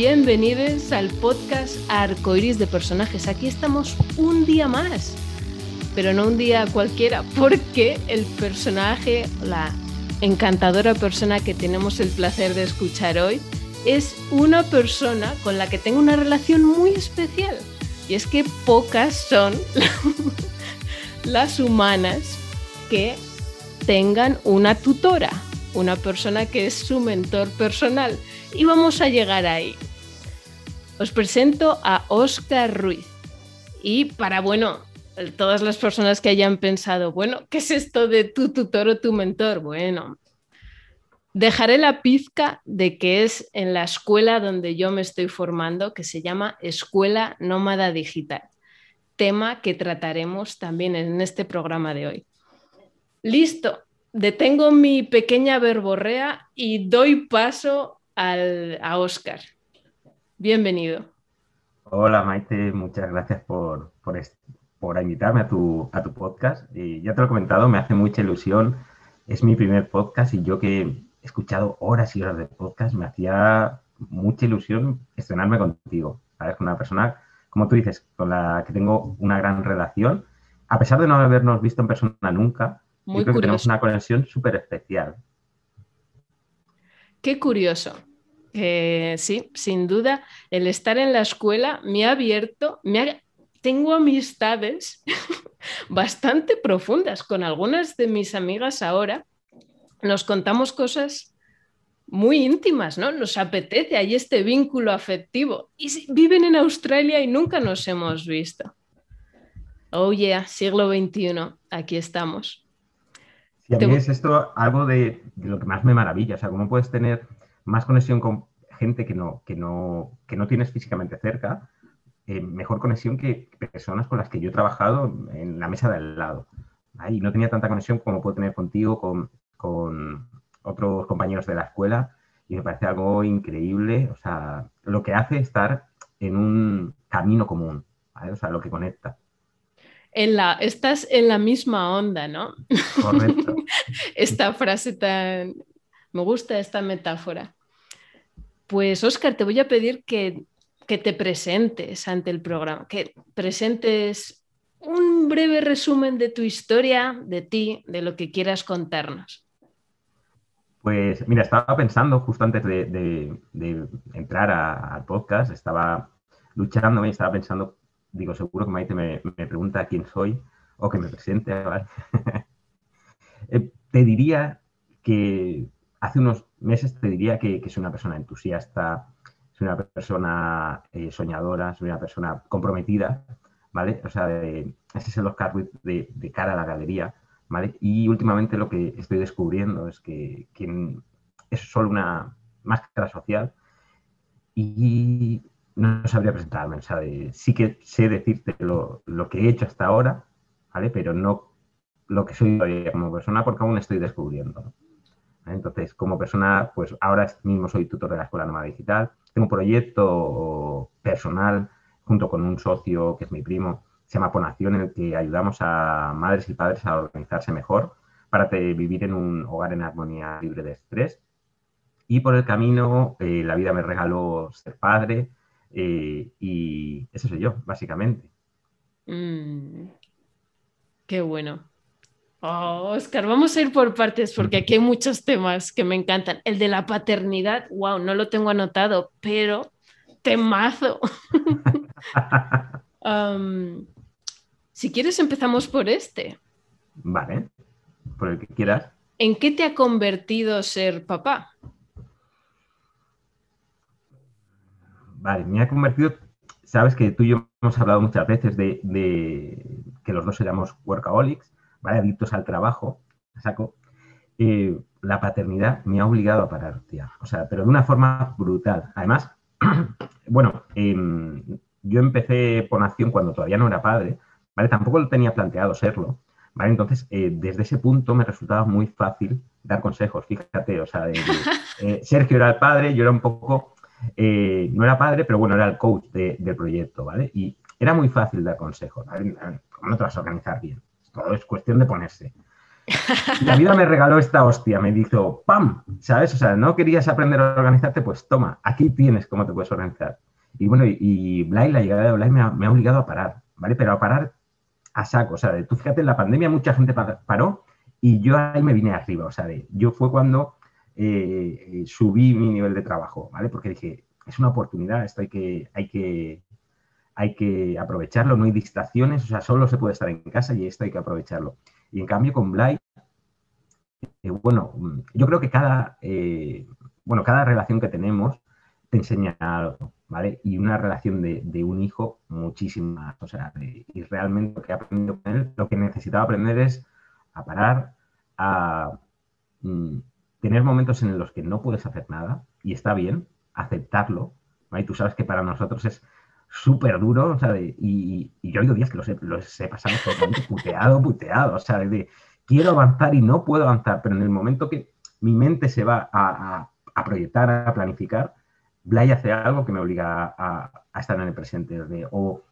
bienvenidos al podcast Arcoiris de Personajes. Aquí estamos un día más, pero no un día cualquiera, porque el personaje, la encantadora persona que tenemos el placer de escuchar hoy, es una persona con la que tengo una relación muy especial. Y es que pocas son las humanas que tengan una tutora, una persona que es su mentor personal. Y vamos a llegar ahí. Os presento a Oscar Ruiz. Y para, bueno, todas las personas que hayan pensado, bueno, ¿qué es esto de tu tutor o tu mentor? Bueno, dejaré la pizca de que es en la escuela donde yo me estoy formando, que se llama Escuela Nómada Digital, tema que trataremos también en este programa de hoy. Listo, detengo mi pequeña verborrea y doy paso a Oscar. Bienvenido. Hola Maite, muchas gracias por, por, invitarme a tu, a tu podcast. Y ya te lo he comentado, me hace mucha ilusión. Es mi primer podcast y yo que he escuchado horas y horas de podcast, me hacía mucha ilusión estrenarme contigo. ¿sabes? Con una persona, como tú dices, con la que tengo una gran relación. A pesar de no habernos visto en persona nunca, creo que tenemos una conexión súper especial. Qué curioso sí, sin duda, el estar en la escuela me ha abierto, me tengo amistades bastante profundas con algunas de mis amigas ahora. Nos contamos cosas muy íntimas, ¿no? Nos apetece, hay este vínculo afectivo. Y viven en Australia y nunca nos hemos visto. Oh yeah, siglo XXI, aquí estamos. Sí, a mí es esto algo de, de, lo que más me maravilla, o sea, cómo puedes tener más conexión con gente que no, que no, que no tienes físicamente cerca, eh, mejor conexión que personas con las que yo he trabajado en la mesa de al lado. Y no tenía tanta conexión como puedo tener contigo, con, con otros compañeros de la escuela, y me parece algo increíble, o sea, lo que hace estar en un camino común, o sea, lo que conecta. En la, estás en la misma onda, ¿no? Correcto. esta frase tan... Me gusta esta metáfora. Pues Oscar, te voy a pedir que, te presentes ante el programa, que presentes un breve resumen de tu historia, de ti, de lo que quieras contarnos. Pues mira, estaba pensando justo antes de, entrar al podcast, estaba luchando y estaba pensando, digo, seguro que Maite me, pregunta quién soy o que me presente. Eh, te diría que hace unos meses te diría que, soy una persona entusiasta, soy una persona eh, soñadora, soy una persona comprometida, ¿vale? O sea, ese es el Oscar de, de, cara a la galería, ¿vale? Y últimamente lo que estoy descubriendo es que, es solo una máscara social y no sabría presentarme, o sea, sí que sé decirte lo, lo, que he hecho hasta ahora, ¿vale? Pero no lo que soy todavía como persona porque aún estoy descubriendo. Entonces, como persona, pues ahora mismo soy tutor de la Escuela Nómada Digital. Tengo un proyecto personal junto con un socio que es mi primo, se llama Ponación, en el que ayudamos a madres y padres a organizarse mejor para vivir en un hogar en armonía libre de estrés. Y por el camino, eh, la vida me regaló ser padre eh, y eso soy yo, básicamente. Mm. qué bueno. Oh, Oscar, vamos a ir por partes porque aquí hay muchos temas que me encantan. El de la paternidad, wow, no lo tengo anotado, pero temazo. um, si quieres, empezamos por este. Vale, por el que quieras. ¿En qué te ha convertido ser papá? Vale, me ha convertido, sabes que tú y yo hemos hablado muchas veces de, de que los dos éramos workaholics ¿vale? adictos al trabajo, saco, eh, la paternidad me ha obligado a parar, tía. O sea, pero de una forma brutal. Además, bueno, em, yo empecé por nación cuando todavía no era padre, ¿vale? Tampoco lo tenía planteado serlo, ¿vale? Entonces, eh, desde ese punto me resultaba muy fácil dar consejos, fíjate, o sea, eh, Sergio era el padre, yo era un poco, no era padre, pero bueno, era el coach del proyecto, ¿vale? Y era muy fácil dar consejos, ¿vale? ¿Cómo no te vas a organizar bien? Todo es cuestión de ponerse. la vida me regaló esta hostia, me dijo, ¡pam! ¿Sabes? O sea, no querías aprender a organizarte, pues toma, aquí tienes cómo te puedes organizar. Y bueno, y, Blay, la llegada de Blay me ha, obligado a parar, ¿vale? Pero a parar a saco, o sea, tú fíjate, en la pandemia mucha gente paró y yo ahí me vine arriba, o sea, yo fue cuando eh, subí mi nivel de trabajo, ¿vale? Porque dije, es una oportunidad, esto hay que, hay que, hay que aprovecharlo, no hay distracciones, o sea, solo se puede estar en casa y esto hay que aprovecharlo. Y en cambio con Blay, eh, bueno, yo creo que cada, eh, bueno, cada relación que tenemos te enseña algo, ¿vale? Y una relación de, un hijo, muchísimas, o sea, y realmente lo que he aprendido con él, lo que necesitaba aprender es a parar, a mm, tener momentos en los que no puedes hacer nada, y está bien, aceptarlo, ¿vale? Y tú sabes que para nosotros es súper duro, o sea, y, yo oigo días que los he, los he pasado totalmente puteado, puteado, sea, de, quiero avanzar y no puedo avanzar, pero en el momento que mi mente se va a, proyectar, a planificar, Blay hace algo que me obliga a, estar en el presente, de, o,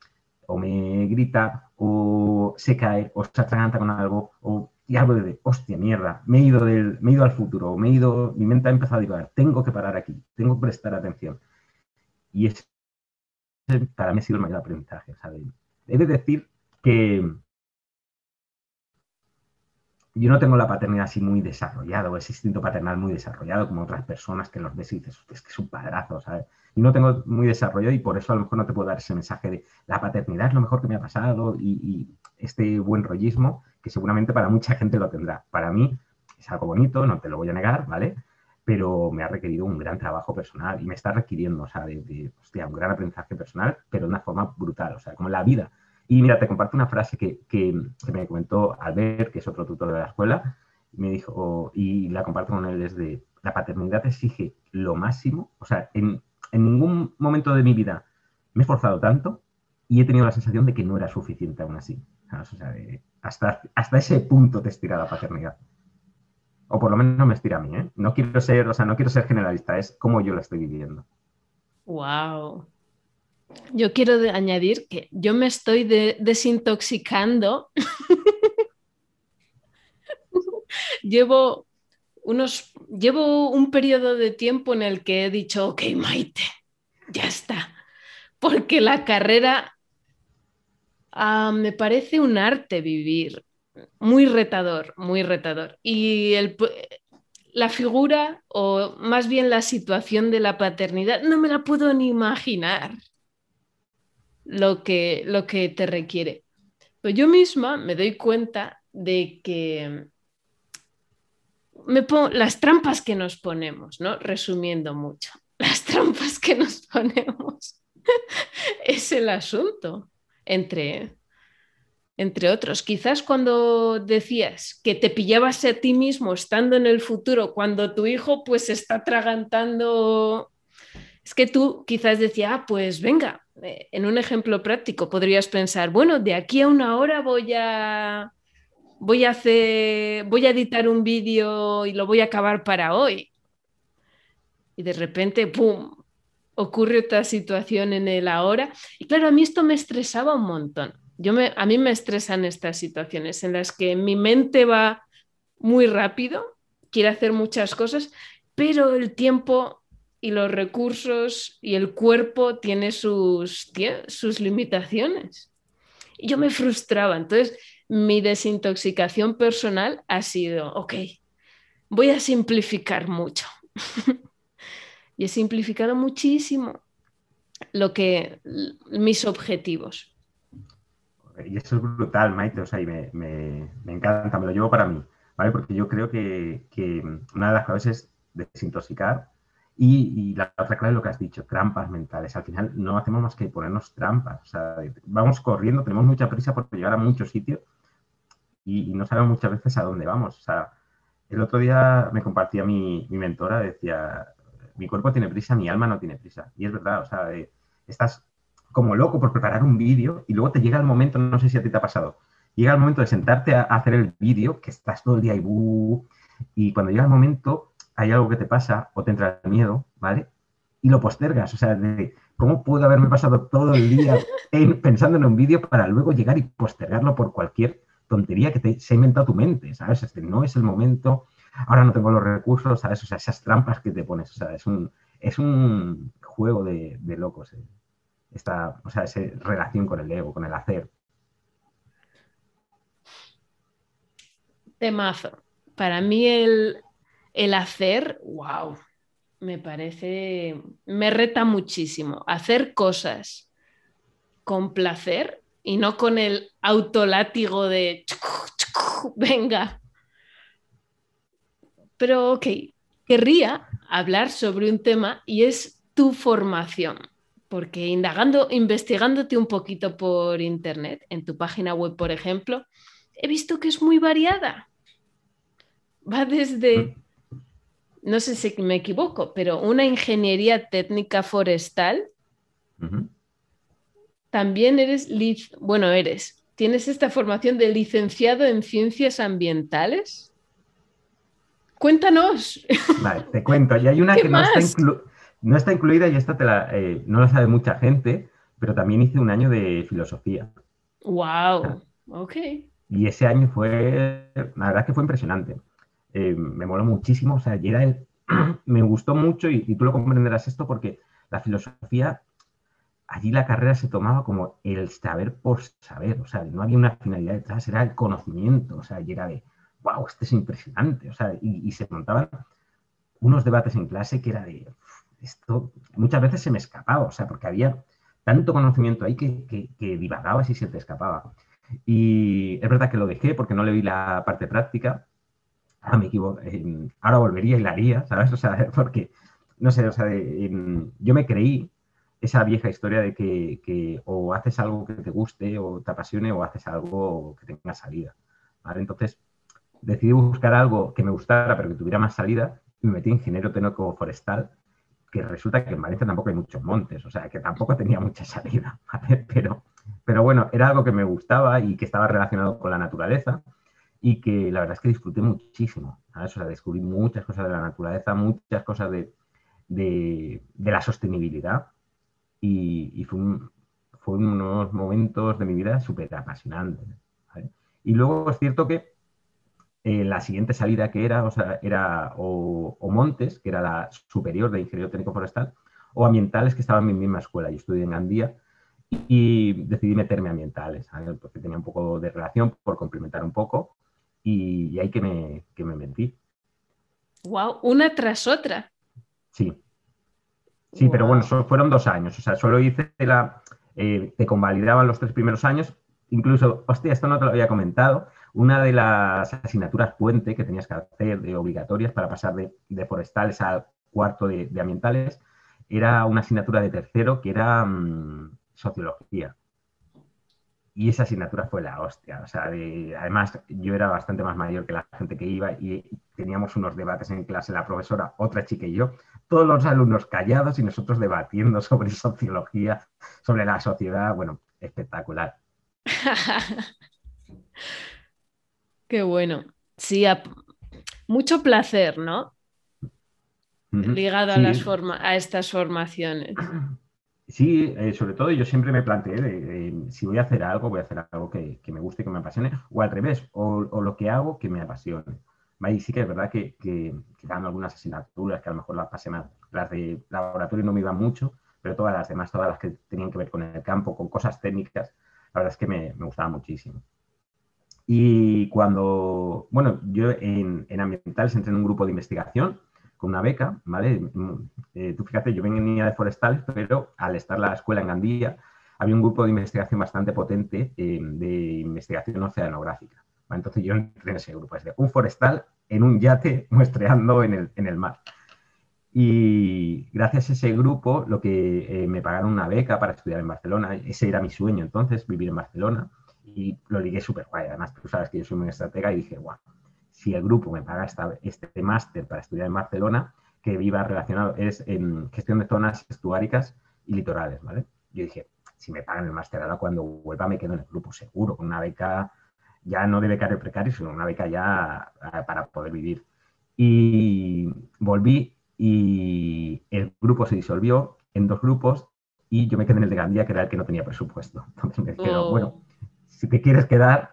me grita, o se cae, o se atraganta con algo, o y algo de, hostia, mierda, me he ido, del, me he ido al futuro, me he ido, mi mente ha empezado a divagar, tengo que parar aquí, tengo que prestar atención. Y es para mí ha sido el mayor aprendizaje. He de decir que yo no tengo la paternidad así muy desarrollada o ese instinto paternal muy desarrollado como otras personas que los ves y dices, es que es un padrazo, ¿sabes? Y no tengo muy desarrollado y por eso a lo mejor no te puedo dar ese mensaje de la paternidad es lo mejor que me ha pasado y, este buen rollismo que seguramente para mucha gente lo tendrá. Para mí es algo bonito, no te lo voy a negar, ¿vale? Pero me ha requerido un gran trabajo personal y me está requiriendo, o sea, de, hostia, un gran aprendizaje personal, pero de una forma brutal, o sea, como la vida. Y mira, te comparto una frase que, que, me comentó Albert, que es otro tutor de la escuela, y me dijo, y la comparto con él, desde la paternidad exige lo máximo, o sea, en, en ningún momento de mi vida me he esforzado tanto y he tenido la sensación de que no era suficiente aún así. O sea, hasta, hasta ese punto te estira la paternidad o por lo menos me estira a mí, ¿eh? No quiero ser, o sea, no quiero ser generalista, es como yo lo estoy viviendo. Wow. Yo quiero añadir que yo me estoy desintoxicando. llevo unos, llevo un periodo de tiempo en el que he dicho, ok, Maite, ya está. Porque la carrera ah, me parece un arte vivir muy retador, muy retador. Y el, la figura, o más bien la situación de la paternidad, no me la puedo ni imaginar lo que, lo que te requiere. Pues yo misma me doy cuenta de que me pongo, las trampas que nos ponemos, ¿no? Resumiendo mucho, las trampas que nos ponemos es el asunto entre entre otros. Quizás cuando decías que te pillabas a ti mismo estando en el futuro, cuando tu hijo pues está atragantando, es que tú quizás decías, ah, pues venga, eh, en un ejemplo práctico podrías pensar, bueno, de aquí a una hora voy a voy a hacer, voy a editar un vídeo y lo voy a acabar para hoy. Y de repente, ¡pum! ocurre otra situación en el ahora. Y claro, a mí esto me estresaba un montón yo a mí me estresan estas situaciones en las que mi mente va muy rápido, quiere hacer muchas cosas, pero el tiempo y los recursos y el cuerpo tiene sus, sus limitaciones. Y yo me frustraba. Entonces, mi desintoxicación personal ha sido, ok, voy a simplificar mucho. y he simplificado muchísimo lo que mis objetivos y eso es brutal, Maite, o sea, y me, me, me, encanta, me lo llevo para mí, ¿vale? Porque yo creo que, que una de las claves es desintoxicar y, la otra clave es lo que has dicho, trampas mentales. Al final no hacemos más que ponernos trampas, o sea, vamos corriendo, tenemos mucha prisa por llegar a muchos sitios y, no sabemos muchas veces a dónde vamos. O sea, el otro día me compartía mi, mi mentora, decía, mi cuerpo tiene prisa, mi alma no tiene prisa. Y es verdad, o sea, estás como loco por preparar un vídeo y luego te llega el momento, no sé si a ti te ha pasado, llega el momento de sentarte a hacer el vídeo, que estás todo el día y, y cuando llega el momento hay algo que te pasa o te entra el miedo, ¿vale? Y lo postergas, o sea, de cómo puedo haberme pasado todo el día pensando en un vídeo para luego llegar y postergarlo por cualquier tontería que se ha inventado tu mente, ¿sabes? Este no es el momento, ahora no tengo los recursos, ¿sabes? O sea, esas trampas que te pones, o sea, es un, es un juego de, locos, eh. Esta, o sea, esa relación con el ego, con el hacer. Temazo. Para mí el, el hacer, wow, me parece, me reta muchísimo. Hacer cosas con placer y no con el autolátigo de venga. Pero ok, querría hablar sobre un tema y es tu formación, porque indagando, investigándote un poquito por internet, en tu página web, por ejemplo, he visto que es muy variada. Va desde mm no sé si me equivoco, pero una ingeniería técnica forestal. También eres, bueno, eres, tienes esta formación de licenciado en ciencias ambientales. Cuéntanos. Vale, te cuento. Y hay una que no está, incluida y esta te la, eh, no la sabe mucha gente, pero también hice un año de filosofía. Wow, ok. Y ese año fue, la verdad que fue impresionante. Eh, me moló muchísimo, o sea, y era el, me gustó mucho y, tú lo comprenderás esto porque la filosofía, allí la carrera se tomaba como el saber por saber, o sea, no había una finalidad detrás, era el conocimiento, o sea, y era de, wow, este es impresionante, o sea, y, se montaban unos debates en clase que era de, esto muchas veces se me escapaba, o sea, porque había tanto conocimiento ahí que, que, que y se te escapaba. Y es verdad que lo dejé porque no le vi la parte práctica, ahora me equivoco, ahora volvería y la haría, ¿sabes? O sea, porque, no sé, o sea, yo me creí esa vieja historia de que, o haces algo que te guste o te apasione o haces algo que tenga salida, ¿vale? Entonces, decidí buscar algo que me gustara pero que tuviera más salida y me metí en ingeniero técnico forestal, que resulta que en Valencia tampoco hay muchos montes, o sea, que tampoco tenía mucha salida, ¿vale? Pero, pero bueno, era algo que me gustaba y que estaba relacionado con la naturaleza y que la verdad es que disfruté muchísimo. O sea, descubrí muchas cosas de la naturaleza, muchas cosas de, de, la sostenibilidad y, fue, fue, unos momentos de mi vida súper apasionantes. Y luego es cierto que eh, la siguiente salida que era, o sea, era o, Montes, que era la superior de Ingeniería Técnico Forestal, o Ambientales, que estaba en mi misma escuela. Yo estudié en Gandía y decidí meterme a Ambientales, porque tenía un poco de relación por complementar un poco y, ahí que me, que me metí. Wow, una tras otra. Sí. Sí, pero bueno, fueron dos años. O sea, solo hice la. Eh, te convalidaban los tres primeros años. Incluso, hostia, esto no te lo había comentado. Una de las asignaturas puente que tenías que hacer de obligatorias para pasar de, forestales al cuarto de, ambientales era una asignatura de tercero que era mm, sociología y esa asignatura fue la hostia. O sea, además yo era bastante más mayor que la gente que iba y teníamos unos debates en clase, la profesora, otra chica y yo, todos los alumnos callados y nosotros debatiendo sobre sociología, sobre la sociedad, bueno, espectacular. Qué bueno. Sí, mucho placer, ¿no? Ligado a, las a estas formaciones. Sí, eh, sobre todo yo siempre me planteé de, si voy a hacer algo, voy a hacer algo que, me guste, que me apasione, o al revés, o, lo que hago que me apasione. Y sí que es verdad que, que, dan algunas asignaturas que a lo mejor las pasé mal. Las de laboratorio no me iban mucho, pero todas las demás, todas las que tenían que ver con el campo, con cosas técnicas, la verdad es que me, me gustaba muchísimo. Y cuando, bueno, yo en, en ambientales entré en un grupo de investigación con una beca, ¿vale? Eh, tú fíjate, yo venía de forestales, pero al estar la escuela en Gandía, había un grupo de investigación bastante potente eh, de investigación oceanográfica. Entonces yo entré en ese grupo, es de un forestal en un yate muestreando en el, en el mar. Y gracias a ese grupo, lo que eh, me pagaron una beca para estudiar en Barcelona, ese era mi sueño entonces, vivir en Barcelona, y lo ligué súper guay. Además, tú sabes que yo soy muy estratega y dije, guau, si el grupo me paga este máster para estudiar en Barcelona, que viva relacionado, es en gestión de zonas estuáricas y litorales, ¿vale? Yo dije, si me pagan el máster ahora cuando vuelva me quedo en el grupo seguro, con una beca ya no de becario precario, sino una beca ya eh, para poder vivir. Y volví y el grupo se disolvió en dos grupos y yo me quedé en el de Gandía, que era el que no tenía presupuesto. Entonces me dijeron, bueno, oh. Si te quieres quedar,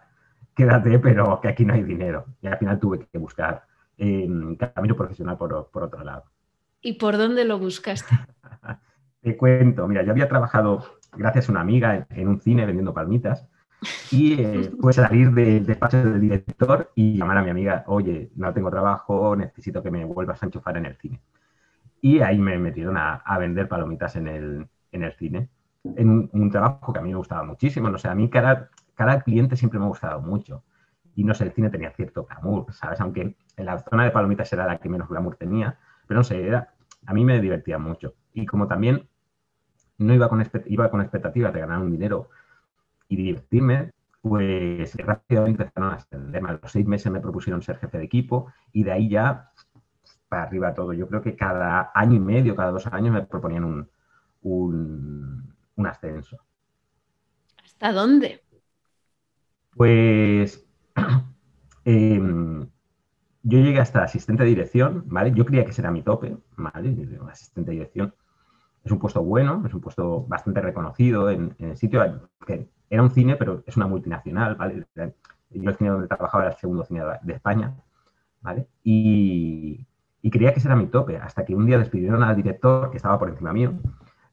quédate, pero que aquí no hay dinero. Y al final tuve que buscar eh, camino profesional por, por otro lado. ¿Y por dónde lo buscaste? Te cuento, mira, yo había trabajado, gracias a una amiga, en, un cine vendiendo palmitas. Y eh, pues salir del despacho del director y llamar a mi amiga, oye, no tengo trabajo, necesito que me vuelvas a enchufar en el cine. Y ahí me metieron a, vender palomitas en el, en el cine, en un, trabajo que a mí me gustaba muchísimo. No sé, a mí cada, cada cliente siempre me ha gustado mucho. Y no sé, el cine tenía cierto glamour, ¿sabes? Aunque en la zona de palomitas era la que menos glamour tenía, pero no sé, era, a mí me divertía mucho. Y como también no iba con, iba con expectativas de ganar un dinero y divertirme, pues rápidamente empezaron a extenderme. A los seis meses me propusieron ser jefe de equipo y de ahí ya para arriba todo. Yo creo que cada año y medio, cada dos años me proponían un, un, ascenso. ¿Hasta dónde? Pues em, yo llegué hasta asistente de dirección, ¿vale? Yo creía que ese era mi tope, ¿vale? Asistente de dirección. Es un puesto bueno, es un puesto bastante reconocido en, el sitio, que era un cine, pero es una multinacional, ¿vale? Yo el cine donde trabajaba era el segundo cine de España, ¿vale? Y, creía que ese era mi tope, hasta que un día despidieron al director, que estaba por encima mío,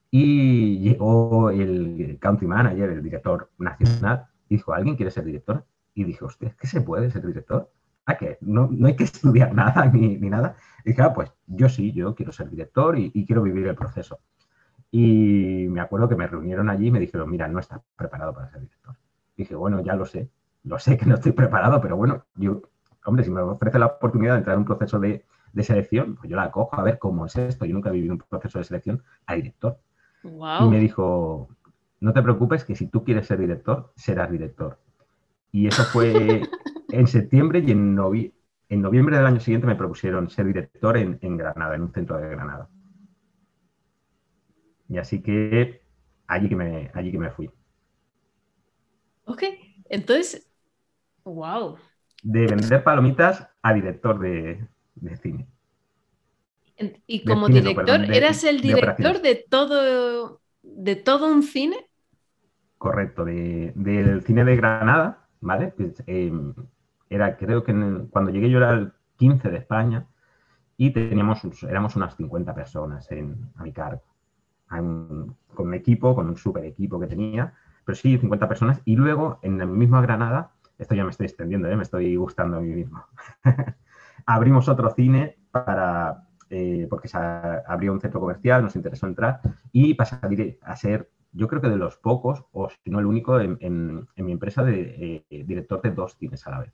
y llegó el country manager, el director nacional, dijo, ¿alguien quiere ser director? Y dije, hostia, ¿es que se puede ser director? ¿A qué? No, no hay que estudiar nada ni, ni, nada. Y dije, ah, pues yo sí, yo quiero ser director y, y, quiero vivir el proceso. Y me acuerdo que me reunieron allí y me dijeron, mira, no estás preparado para ser director. Y dije, bueno, ya lo sé, lo sé que no estoy preparado, pero bueno, yo, hombre, si me ofrece la oportunidad de entrar en un proceso de, de selección, pues yo la cojo a ver cómo es esto. Yo nunca he vivido un proceso de selección a director. Y me dijo, no te preocupes que si tú quieres ser director, serás director. Y eso fue en septiembre y en, en noviembre del año siguiente me propusieron ser director en, Granada, en un centro de Granada. Y así que allí que me, allí que me fui. Ok, entonces, wow. De vender palomitas a director de, cine. Y como director, ¿eras el director de, todo, de todo un cine? Correcto, del cine de Granada, ¿vale? Pues, em, era, creo que cuando llegué yo era el 15 de España y teníamos, éramos unas 50 personas en, a mi cargo. con un equipo, con un super equipo que tenía, pero sí, 50 personas. Y luego, en el mismo Granada, esto ya me estoy extendiendo, ¿eh? me estoy gustando a mí mismo. Abrimos otro cine para, eh, porque se abrió un centro comercial, nos interesó entrar y pasar a ser yo creo que de los pocos, o si no el único, en, mi empresa de eh, director de dos cines a la vez.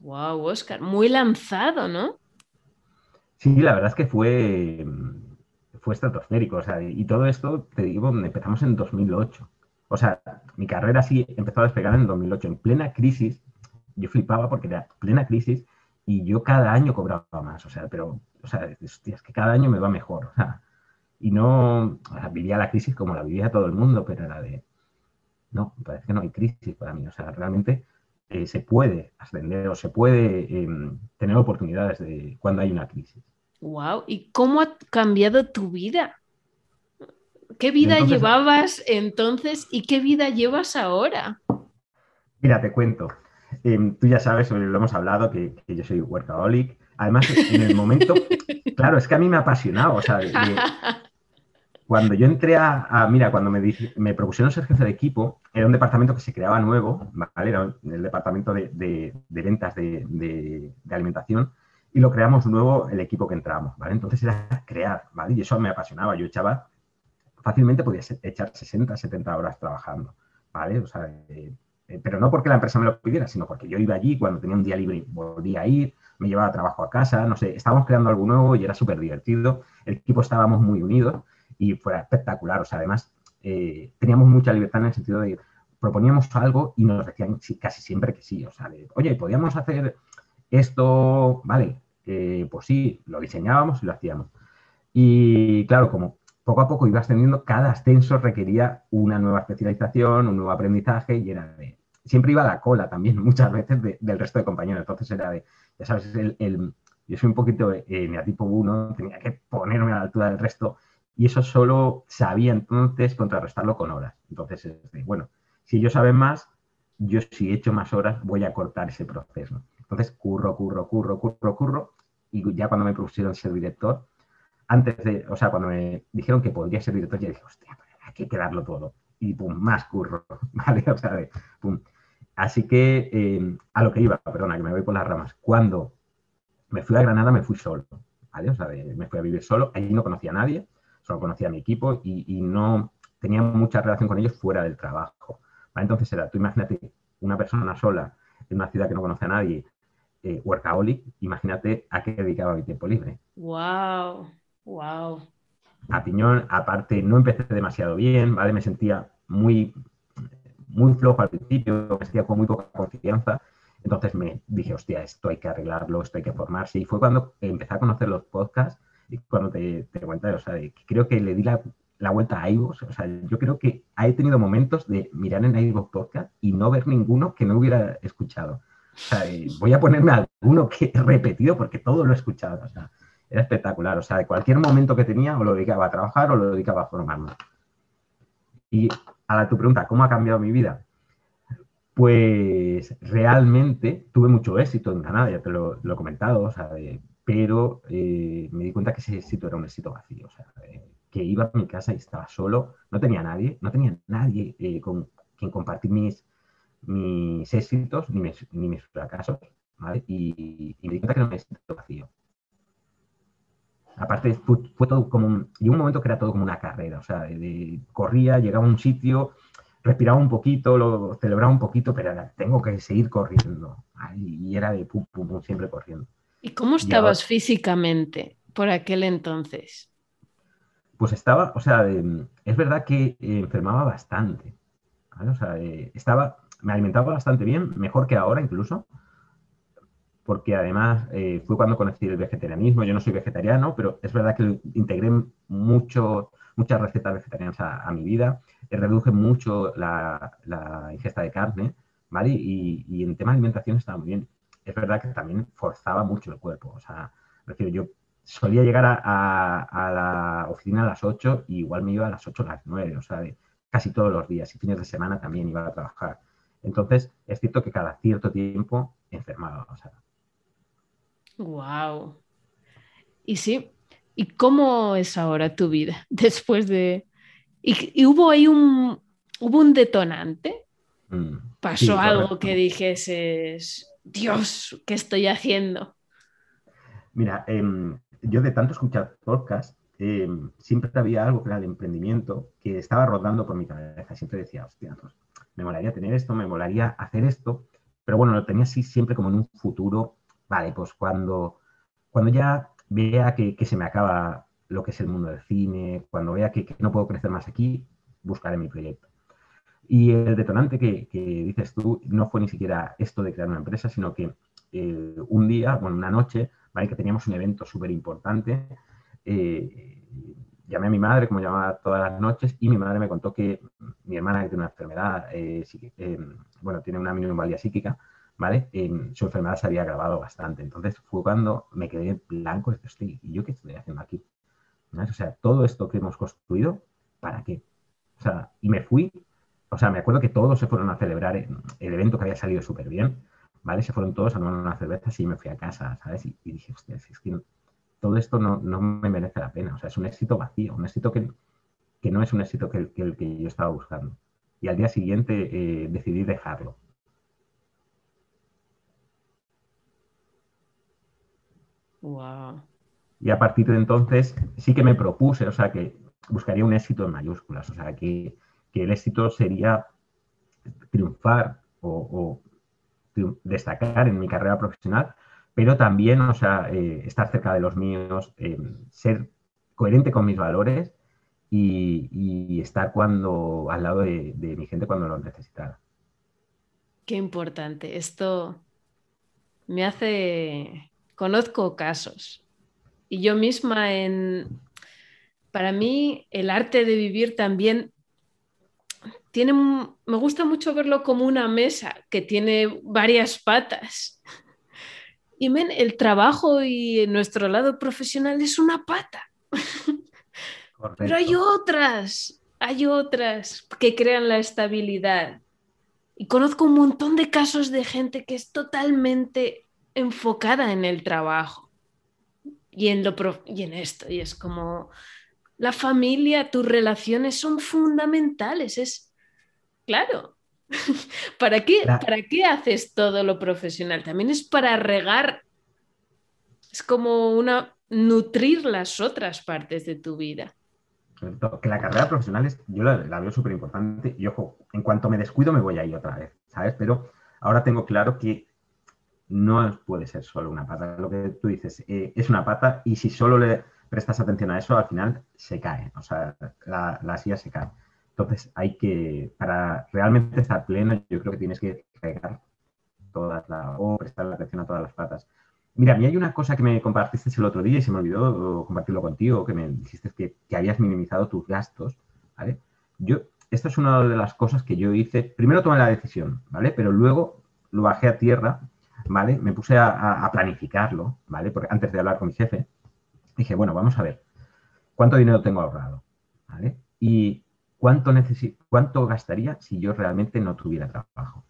Wow, Oscar, muy lanzado, ¿no? Sí, la verdad es que fue, fue estratosférico. O sea, y todo esto, te digo, empezamos en 2008. O sea, mi carrera sí empezó a despegar en 2008, en plena crisis. Yo flipaba porque era plena crisis y yo cada año cobraba más. O sea, pero, o sea, es que cada año me va mejor. O sea, y no, vivía la crisis como la vivía todo el mundo, pero era de, no, parece que no hay crisis para mí. O sea, realmente eh, se puede ascender o se puede em, tener oportunidades de cuando hay una crisis. Wow, ¿y cómo ha cambiado tu vida? ¿Qué vida llevabas entonces y qué vida llevas ahora? Mira, te cuento. Em, tú ya sabes, lo hemos hablado, que, que yo soy workaholic. Además, en el momento, claro, es que a mí me ha apasionado. O sea, Cuando yo entré a, mira, cuando me, me, propusieron ser jefe de equipo, era un departamento que se creaba nuevo, ¿vale? Era el departamento de, ventas de, alimentación, y lo creamos nuevo el equipo que entramos, ¿vale? Entonces era crear, ¿vale? Y eso me apasionaba. Yo echaba, fácilmente podía echar 60, 70 horas trabajando, ¿vale? O sea, eh, eh, pero no porque la empresa me lo pidiera, sino porque yo iba allí, cuando tenía un día libre volvía a ir, me llevaba trabajo a casa, no sé, estábamos creando algo nuevo y era súper divertido, el equipo estábamos muy unidos y fue espectacular. O sea, además, eh, teníamos mucha libertad en el sentido de proponíamos algo y nos decían casi siempre que sí. O sea, oye, ¿podríamos hacer esto? Vale, eh, pues sí, lo diseñábamos y lo hacíamos. Y claro, como poco a poco iba ascendiendo, cada ascenso requería una nueva especialización, un nuevo aprendizaje y era de... Siempre iba a la cola también, muchas veces, del resto de compañeros. Entonces era de, ya sabes, el, yo soy un poquito eh, neatipo 1, tenía que ponerme a la altura del resto y eso solo sabía entonces contrarrestarlo con horas. Entonces, bueno, si ellos saben más, yo si he hecho más horas voy a cortar ese proceso. Entonces, curro, curro, curro, curro, curro, y ya cuando me propusieron ser director, antes de, o sea, cuando me dijeron que podría ser director, ya dije, hostia, hay que quedarlo todo. Y pum, más curro, ¿vale? O sea, pum. Así que eh, a lo que iba, perdona, que me voy por las ramas. Cuando me fui a Granada, me fui solo, ¿vale? O sea, me fui a vivir solo, allí no conocía a nadie, solo conocía a mi equipo y, no tenía mucha relación con ellos fuera del trabajo. Entonces era, tú imagínate una persona sola en una ciudad que no conoce a nadie, eh, workaholic, imagínate a qué dedicaba mi tiempo libre. ¡Wow! ¡Wow! A piñón, aparte, no empecé demasiado bien, ¿vale? Me sentía muy, muy flojo al principio, me sentía con muy poca confianza. Entonces me dije, hostia, esto hay que arreglarlo, esto hay que formarse. Y fue cuando empecé a conocer los podcasts cuando te, te cuenta, o sea, creo que le di la, la vuelta a iVoox. O sea, yo creo que he tenido momentos de mirar en iVoox Podcast y no ver ninguno que no hubiera escuchado. O sea, voy a ponerme alguno que he repetido porque todo lo he escuchado. Era espectacular. O sea, de cualquier momento que tenía, o lo dedicaba a trabajar o lo dedicaba a formarme. Y a tu pregunta, ¿cómo ha cambiado mi vida? Pues realmente tuve mucho éxito en Canadá, ya te lo, he comentado, o sea, pero eh, me di cuenta que ese éxito era un éxito vacío. O sea, que iba a mi casa y estaba solo, no tenía nadie, no tenía nadie eh, con quien compartir mis, mis éxitos ni mis, ni mis fracasos, ¿vale? Y, me di cuenta que era un éxito vacío. Aparte, fue, todo como un, un momento que era todo como una carrera, o sea, corría, llegaba a un sitio, respiraba un poquito, celebraba un poquito, pero era, tengo que seguir corriendo. Y era de pum, pum, pum, siempre corriendo. ¿Y cómo estabas físicamente por aquel entonces? Pues estaba, o sea, es verdad que enfermaba bastante. O sea, eh, estaba, me alimentaba bastante bien, mejor que ahora incluso, porque además eh, fue cuando conocí el vegetarianismo. Yo no soy vegetariano, pero es verdad que integré mucho, muchas recetas vegetarianas a, mi vida, eh, reduje mucho la, ingesta de carne, ¿vale? Y, y, en tema de alimentación estaba muy bien. Es verdad que también forzaba mucho el cuerpo, o sea, refiero, yo solía llegar a, la oficina a las 8 y igual me iba a las 8 a las 9, o sea, casi todos los días y fines de semana también iba a trabajar. Entonces, es cierto que cada cierto tiempo enfermaba, o sea. Wow. Y sí, ¿y cómo es ahora tu vida después de... ¿Y, hubo ahí un, hubo un detonante? Mm, ¿Pasó algo que dijeses, Dios, ¿qué estoy haciendo? Mira, eh, yo de tanto escuchar podcast, eh, siempre había algo que era el emprendimiento que estaba rodando por mi cabeza. Siempre decía, hostia, pues, me molaría tener esto, me molaría hacer esto, pero bueno, lo tenía así siempre como en un futuro. Vale, pues cuando, cuando ya vea que, se me acaba lo que es el mundo del cine, cuando vea que, no puedo crecer más aquí, buscaré mi proyecto. Y el detonante que, dices tú no fue ni siquiera esto de crear una empresa, sino que eh, un día, bueno, una noche, que teníamos un evento súper importante. Eh, llamé a mi madre, como llamaba todas las noches, y mi madre me contó que mi hermana, que tiene una enfermedad, eh, eh, bueno, tiene una minovalía psíquica, ¿vale? su enfermedad se había agravado bastante. Entonces fue cuando me quedé blanco y dije, ¿y yo qué estoy haciendo aquí? O sea, todo esto que hemos construido, ¿para qué? O sea, y me fui, o sea, me acuerdo que todos se fueron a celebrar el evento que había salido súper bien, ¿vale? Se fueron todos a tomar una cerveza y me fui a casa, ¿sabes? Y, dije, hostia, es que todo esto no, me merece la pena. O sea, es un éxito vacío, un éxito que, no es un éxito que el, que, yo estaba buscando. Y al día siguiente eh, decidí dejarlo. Wow. Y a partir de entonces sí que me propuse, o sea, que buscaría un éxito en mayúsculas, o sea, que, el éxito sería triunfar o destacar en mi carrera profesional, pero también, o sea, eh, estar cerca de los míos, eh, ser coherente con mis valores y, estar cuando al lado de, mi gente cuando lo necesitara. Qué importante. Esto me hace. Conozco casos. Y yo misma en. Para mí, el arte de vivir también tiene, me gusta mucho verlo como una mesa que tiene varias patas. Y men, el trabajo y nuestro lado profesional es una pata. Pero hay otras, hay otras que crean la estabilidad. Y conozco un montón de casos de gente que es totalmente enfocada en el trabajo y en, lo y en esto. Y es como la familia, tus relaciones son fundamentales. Es claro. ¿Para qué, ¿Para qué haces todo lo profesional? También es para regar. Es como una nutrir las otras partes de tu vida. Que la carrera profesional es, yo la, veo súper importante y ojo, en cuanto me descuido me voy ahí otra vez, ¿sabes? Pero ahora tengo claro que no puede ser solo una pata. Lo que tú dices eh, es una pata y si solo le prestas atención a eso, al final se cae, o sea, la, la silla se cae. Entonces hay que, para realmente estar pleno, yo creo que tienes que regar todas las, o prestar atención a todas las patas. Mira, a mí hay una cosa que me compartiste el otro día y se me olvidó compartirlo contigo, que me dijiste que, que habías minimizado tus gastos, ¿vale? Yo, esta es una de las cosas que yo hice. Primero tomé la decisión, ¿vale? Pero luego lo bajé a tierra, ¿vale? Me puse a, planificarlo, ¿vale? Porque antes de hablar con mi jefe, dije, bueno, vamos a ver, ¿cuánto dinero tengo ahorrado? ¿Vale? Y cuánto, cuánto gastaría si yo realmente no tuviera trabajo.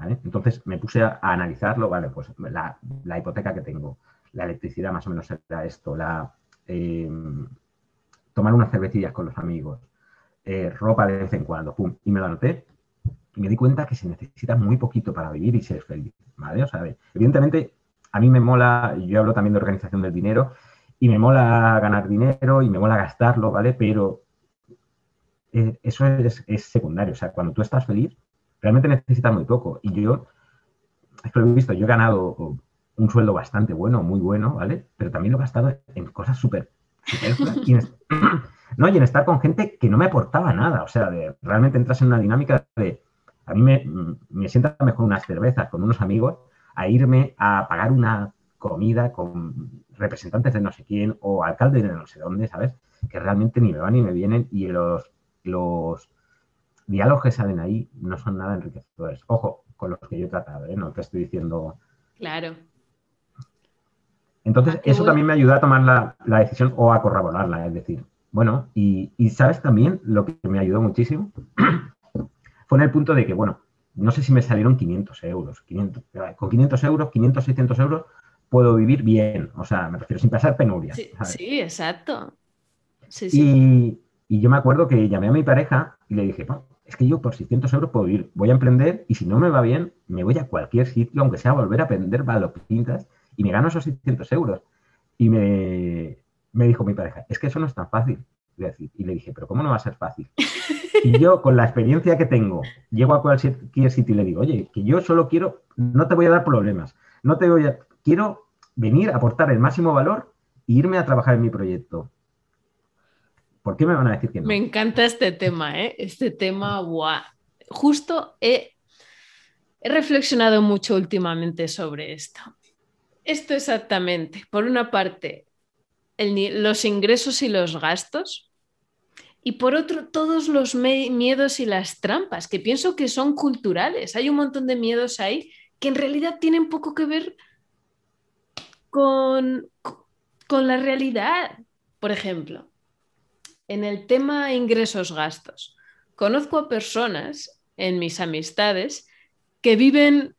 Entonces me puse a, analizarlo, vale, pues la, hipoteca que tengo, la electricidad más o menos era esto, la, eh, tomar unas cervecillas con los amigos, eh, ropa de vez en cuando, y me lo anoté y me di cuenta que se necesita muy poquito para vivir y ser feliz, ¿vale? O sea, evidentemente a mí me mola, yo hablo también de organización del dinero y me mola ganar dinero y me mola gastarlo, ¿vale? Pero eh, eso es, secundario, o sea, cuando tú estás feliz, realmente necesitas muy poco. Y yo, es que lo he visto, yo he ganado un sueldo bastante bueno, muy bueno, ¿vale? Pero también lo he gastado en cosas súper no, y en estar con gente que no me aportaba nada. O sea, de, realmente entras en una dinámica de, a mí me, me sienta mejor unas cervezas con unos amigos a irme a pagar una comida con representantes de no sé quién o alcaldes de no sé dónde, ¿sabes? Que realmente ni me van ni me vienen y los, los diálogos que salen ahí no son nada enriquecedores. Ojo, con los que yo he tratado, ¿eh? no te estoy diciendo. Claro. Entonces, ah, eso también me ayuda a tomar la, decisión o a corroborarla, es decir, bueno, y, sabes también lo que me ayudó muchísimo fue en el punto de que, bueno, no sé si me salieron 500 euros. 500, con 500 euros, 500, 600 euros, puedo vivir bien. O sea, me refiero sin pasar penuria. Sí, exacto. Y, y, yo me acuerdo que llamé a mi pareja y le dije, es que yo por 600 euros puedo ir, voy a emprender y si no me va bien, me voy a cualquier sitio, aunque sea volver a aprender pintas y me gano esos 600 euros. Y me, dijo mi pareja, es que eso no es tan fácil. Y le dije, pero ¿cómo no va a ser fácil? Y yo, con la experiencia que tengo, llego a cualquier sitio y le digo, oye, que yo solo quiero, no te voy a dar problemas, no te voy a, quiero venir a aportar el máximo valor e irme a trabajar en mi proyecto. ¿Por qué me van a decir que no? Me encanta este tema, ¿eh? Este tema, guau. Justo he, reflexionado mucho últimamente sobre esto. Esto exactamente. Por una parte, los ingresos y los gastos. Y por otro, todos los miedos y las trampas, que pienso que son culturales. Hay un montón de miedos ahí que en realidad tienen poco que ver con, con la realidad. Por ejemplo, en el tema ingresos-gastos, conozco a personas en mis amistades que viven,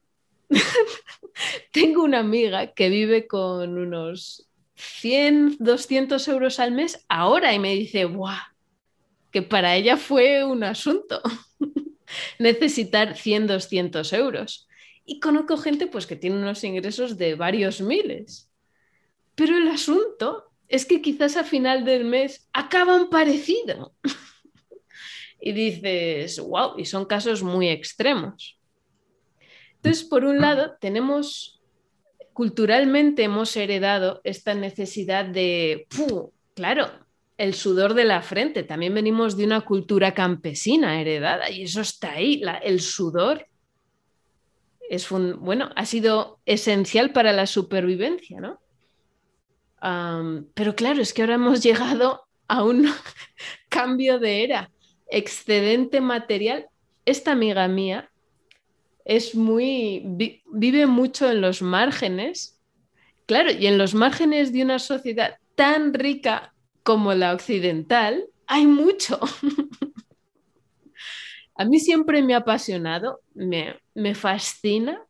tengo una amiga que vive con unos 100, 200 euros al mes ahora y me dice, ¡guau! Que para ella fue un asunto necesitar 100, 200 euros. Y conozco gente pues que tiene unos ingresos de varios miles. Pero el asunto es que quizás a final del mes acaban parecido. y dices, wow, y son casos muy extremos. Entonces, por un lado, tenemos, culturalmente hemos heredado esta necesidad de, claro, el sudor de la frente. También venimos de una cultura campesina heredada y eso está ahí, el sudor. Es bueno, ha sido esencial para la supervivencia, ¿no? Pero claro, es que ahora hemos llegado a un cambio de era. Excedente material. Esta amiga mía es muy. vive mucho en los márgenes. Claro, y en los márgenes de una sociedad tan rica como la occidental, hay mucho. A mí siempre me ha apasionado, me, me fascina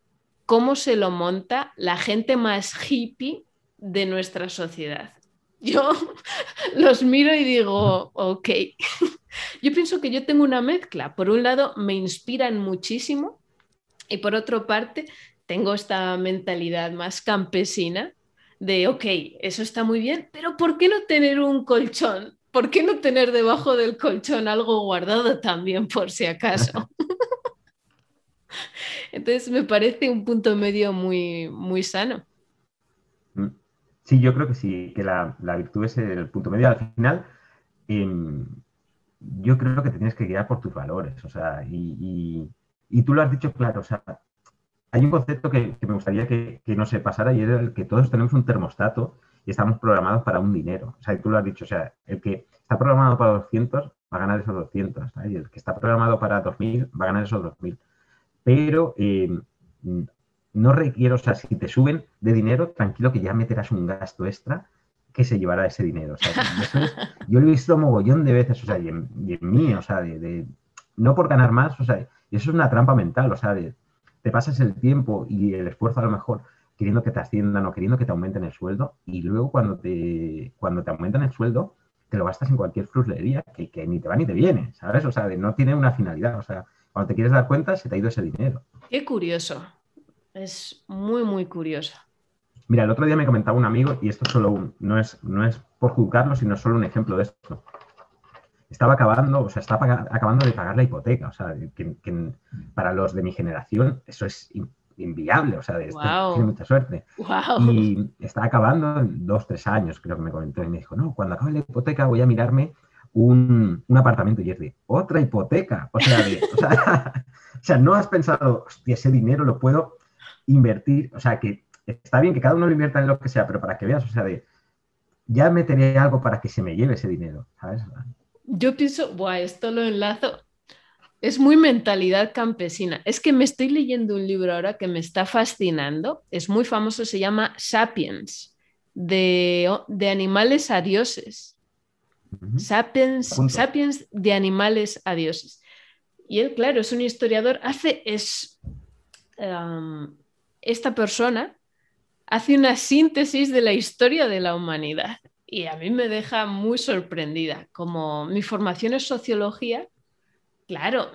cómo se lo monta la gente más hippie de nuestra sociedad. Yo los miro y digo, ok. Yo pienso que yo tengo una mezcla. Por un lado, me inspiran muchísimo y por otra parte, tengo esta mentalidad más campesina de, ok, eso está muy bien, pero ¿por qué no tener un colchón? ¿Por qué no tener debajo del colchón algo guardado también por si acaso? Entonces me parece un punto medio muy, muy sano. Sí, yo creo que sí, que la, virtud es el punto medio. Al final, em, yo creo que te tienes que guiar por tus valores, o sea, y, tú lo has dicho claro, o sea, hay un concepto que, me gustaría que, no se pasara y es el que todos tenemos un termostato y estamos programados para un dinero. O sea, y tú lo has dicho, o sea, el que está programado para 200 va a ganar esos 200, y el que está programado para 2000 va a ganar esos 2000. Pero em, no requiero, o sea, si te suben de dinero, tranquilo que ya meterás un gasto extra que se llevará ese dinero. O sea, yo lo he visto mogollón de veces, o sea, y en, mí, o sea, de, no por ganar más, o sea, y eso es una trampa mental, o sea, te pasas el tiempo y el esfuerzo a lo mejor queriendo que te asciendan o queriendo que te aumenten el sueldo y luego cuando te, cuando te aumentan el sueldo te lo gastas en cualquier fruslería que, que ni te va ni te viene, ¿sabes? O sea, no tiene una finalidad, o sea, cuando te quieres dar cuenta se te ha ido ese dinero. Qué curioso. Es muy, muy curioso. Mira, el otro día me comentaba un amigo, y esto solo no, es, no es por juzgarlo, sino solo un ejemplo de esto. Estaba acabando, o sea, estaba acabando de pagar la hipoteca. O sea, que, para los de mi generación eso es inviable, o sea, de, tiene mucha suerte. Y estaba acabando en dos, tres años, creo que me comentó, y me dijo, no, cuando acabe la hipoteca voy a mirarme un, apartamento. Y es de, otra hipoteca. O sea, o sea, no has pensado, hostia, ese dinero lo puedo invertir, o sea, que está bien que cada uno lo invierta en lo que sea, pero para que veas, o sea, de, ya meteré algo para que se me lleve ese dinero, ¿sabes? Yo pienso, buah, esto lo enlazo. Es muy mentalidad campesina. Es que me estoy leyendo un libro ahora que me está fascinando. Es muy famoso, se llama Sapiens, de, de animales a dioses. Sapiens, Sapiens de animales a dioses. Y él, claro, es un historiador, hace, es, em, esta persona hace una síntesis de la historia de la humanidad y a mí me deja muy sorprendida. Como mi formación es sociología, claro,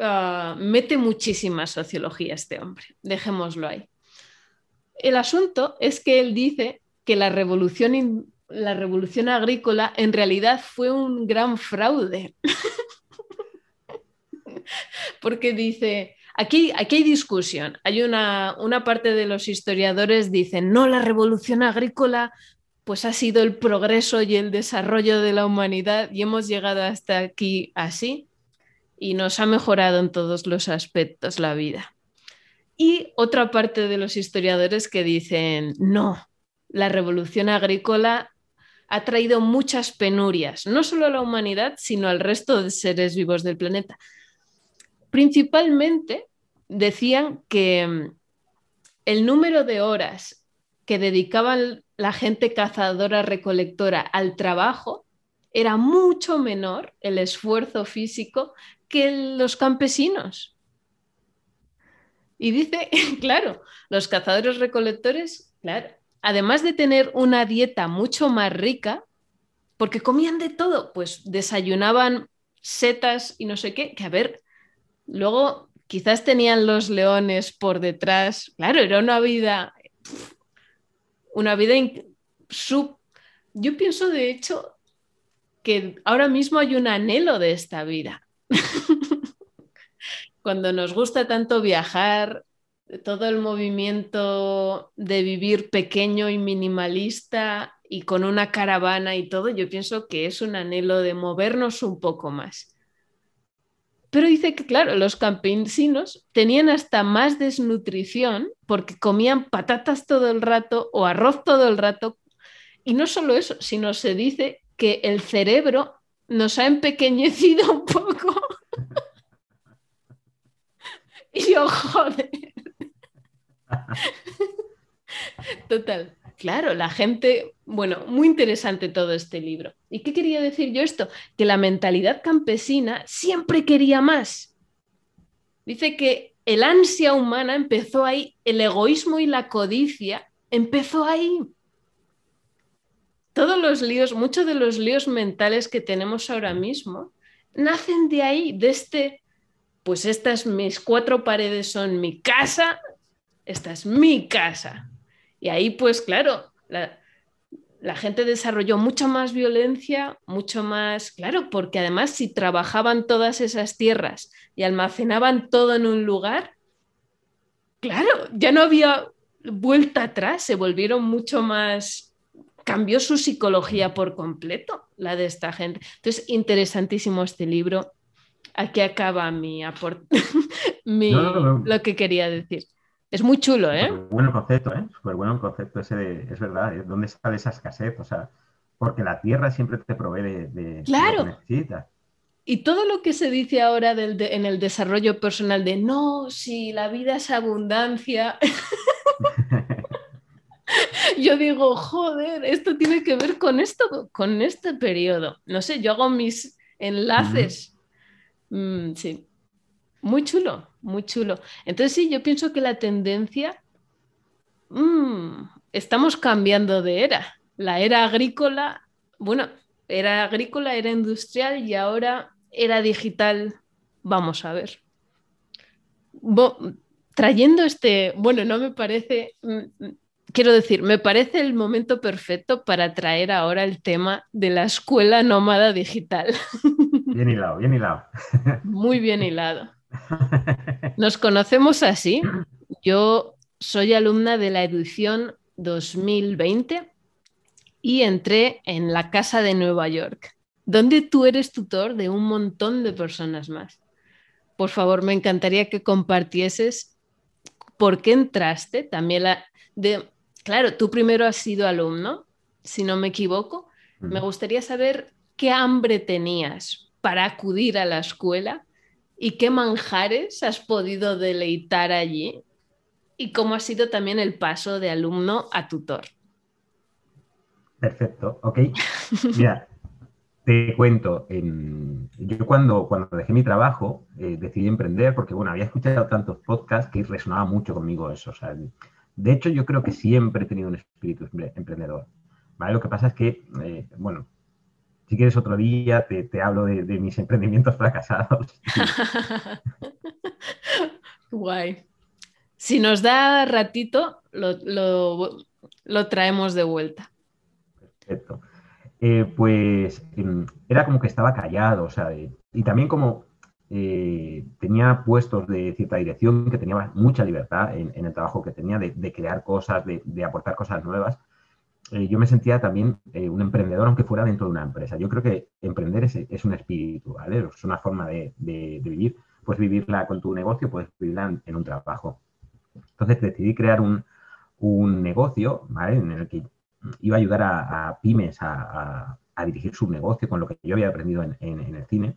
ah, mete muchísima sociología este hombre, dejémoslo ahí. El asunto es que él dice que la revolución, la revolución agrícola en realidad fue un gran fraude. Porque dice, Aquí, hay discusión. Hay una, parte de los historiadores dicen, no, la revolución agrícola pues ha sido el progreso y el desarrollo de la humanidad y hemos llegado hasta aquí así y nos ha mejorado en todos los aspectos la vida. Y otra parte de los historiadores que dicen, no, la revolución agrícola ha traído muchas penurias, no solo a la humanidad, sino al resto de seres vivos del planeta. Principalmente decían que mm, el número de horas que dedicaban la gente cazadora recolectora al trabajo era mucho menor el esfuerzo físico que los campesinos. Y dice, claro, los cazadores recolectores, claro, además de tener una dieta mucho más rica, porque comían de todo, pues desayunaban setas y no sé qué, que a ver, Luego, quizás tenían los leones por detrás. Claro, era una vida, una vida sub... Yo pienso, de hecho, que ahora mismo hay un anhelo de esta vida. Cuando nos gusta tanto viajar, todo el movimiento de vivir pequeño y minimalista y con una caravana y todo, yo pienso que es un anhelo de movernos un poco más. Pero dice que, claro, los campesinos tenían hasta más desnutrición porque comían patatas todo el rato o arroz todo el rato. Y no solo eso, sino se dice que el cerebro nos ha empequeñecido un poco. y yo, joder. Total. Claro, la gente Bueno, muy interesante todo este libro. ¿Y qué quería decir yo esto? Que la mentalidad campesina siempre quería más. Dice que el ansia humana empezó ahí, el egoísmo y la codicia empezó ahí. Todos los líos, muchos de los líos mentales que tenemos ahora mismo, nacen de ahí, de este, pues estas mis cuatro paredes son mi casa, esta es mi casa. Y ahí, pues claro, la, la gente desarrolló mucha más violencia, mucho más, claro, porque además si trabajaban todas esas tierras y almacenaban todo en un lugar, claro, ya no había vuelta atrás, se volvieron mucho más, cambió su psicología por completo, la de esta gente. Entonces, interesantísimo este libro. Aquí acaba mi aporte, lo que quería decir. Es muy chulo, ¿eh? Súper bueno concepto, ¿eh? Súper bueno el concepto ese de, es verdad, ¿eh? ¿dónde sale esa escasez? O sea, porque la tierra siempre te provee de, claro. lo que necesitas. Y todo lo que se dice ahora en el desarrollo personal de no, si la vida es abundancia. yo digo, joder, esto tiene que ver con esto, con este periodo. No sé, yo hago mis enlaces. Mm, sí, muy chulo, muy chulo. Entonces sí, yo pienso que la tendencia, mm, estamos cambiando de era. La era agrícola, bueno, era agrícola, era industrial y ahora era digital. Vamos a ver. trayendo este, bueno, no me parece, mm, mm, quiero decir, me parece el momento perfecto para traer ahora el tema de la escuela nómada digital. Bien hilado, bien hilado. Muy bien hilado. Nos conocemos así. Yo soy alumna de la edición 2020 y entré en la Casa de Nueva York, donde tú eres tutor de un montón de personas más. Por favor, me encantaría que compartieses por qué entraste. También la de, claro, tú primero has sido alumno, si no me equivoco. Me gustaría saber qué hambre tenías para acudir a la escuela y qué manjares has podido deleitar allí y cómo ha sido también el paso de alumno a tutor. Perfecto, ok. Mira, te cuento, yo cuando, cuando dejé mi trabajo eh, decidí emprender porque, bueno, había escuchado tantos podcasts que resonaba mucho conmigo eso. de hecho, yo creo que siempre he tenido un espíritu emprendedor. ¿vale? Lo que pasa es que, eh, bueno, si quieres otro día, te, hablo de, mis emprendimientos fracasados. Guay. Si nos da ratito, lo, traemos de vuelta. Perfecto. Eh, pues em, era como que estaba callado, o y también como eh, tenía puestos de cierta dirección, que tenía mucha libertad en, el trabajo que tenía, de, crear cosas, de, aportar cosas nuevas. Eh, yo me sentía también eh, un emprendedor, aunque fuera dentro de una empresa. Yo creo que emprender es, un espíritu, ¿vale? Es una forma de, vivir. Puedes vivirla con tu negocio, puedes vivirla en, un trabajo. Entonces decidí crear un, negocio, ¿vale? En el que iba a ayudar a, pymes a, dirigir su negocio con lo que yo había aprendido en, el cine.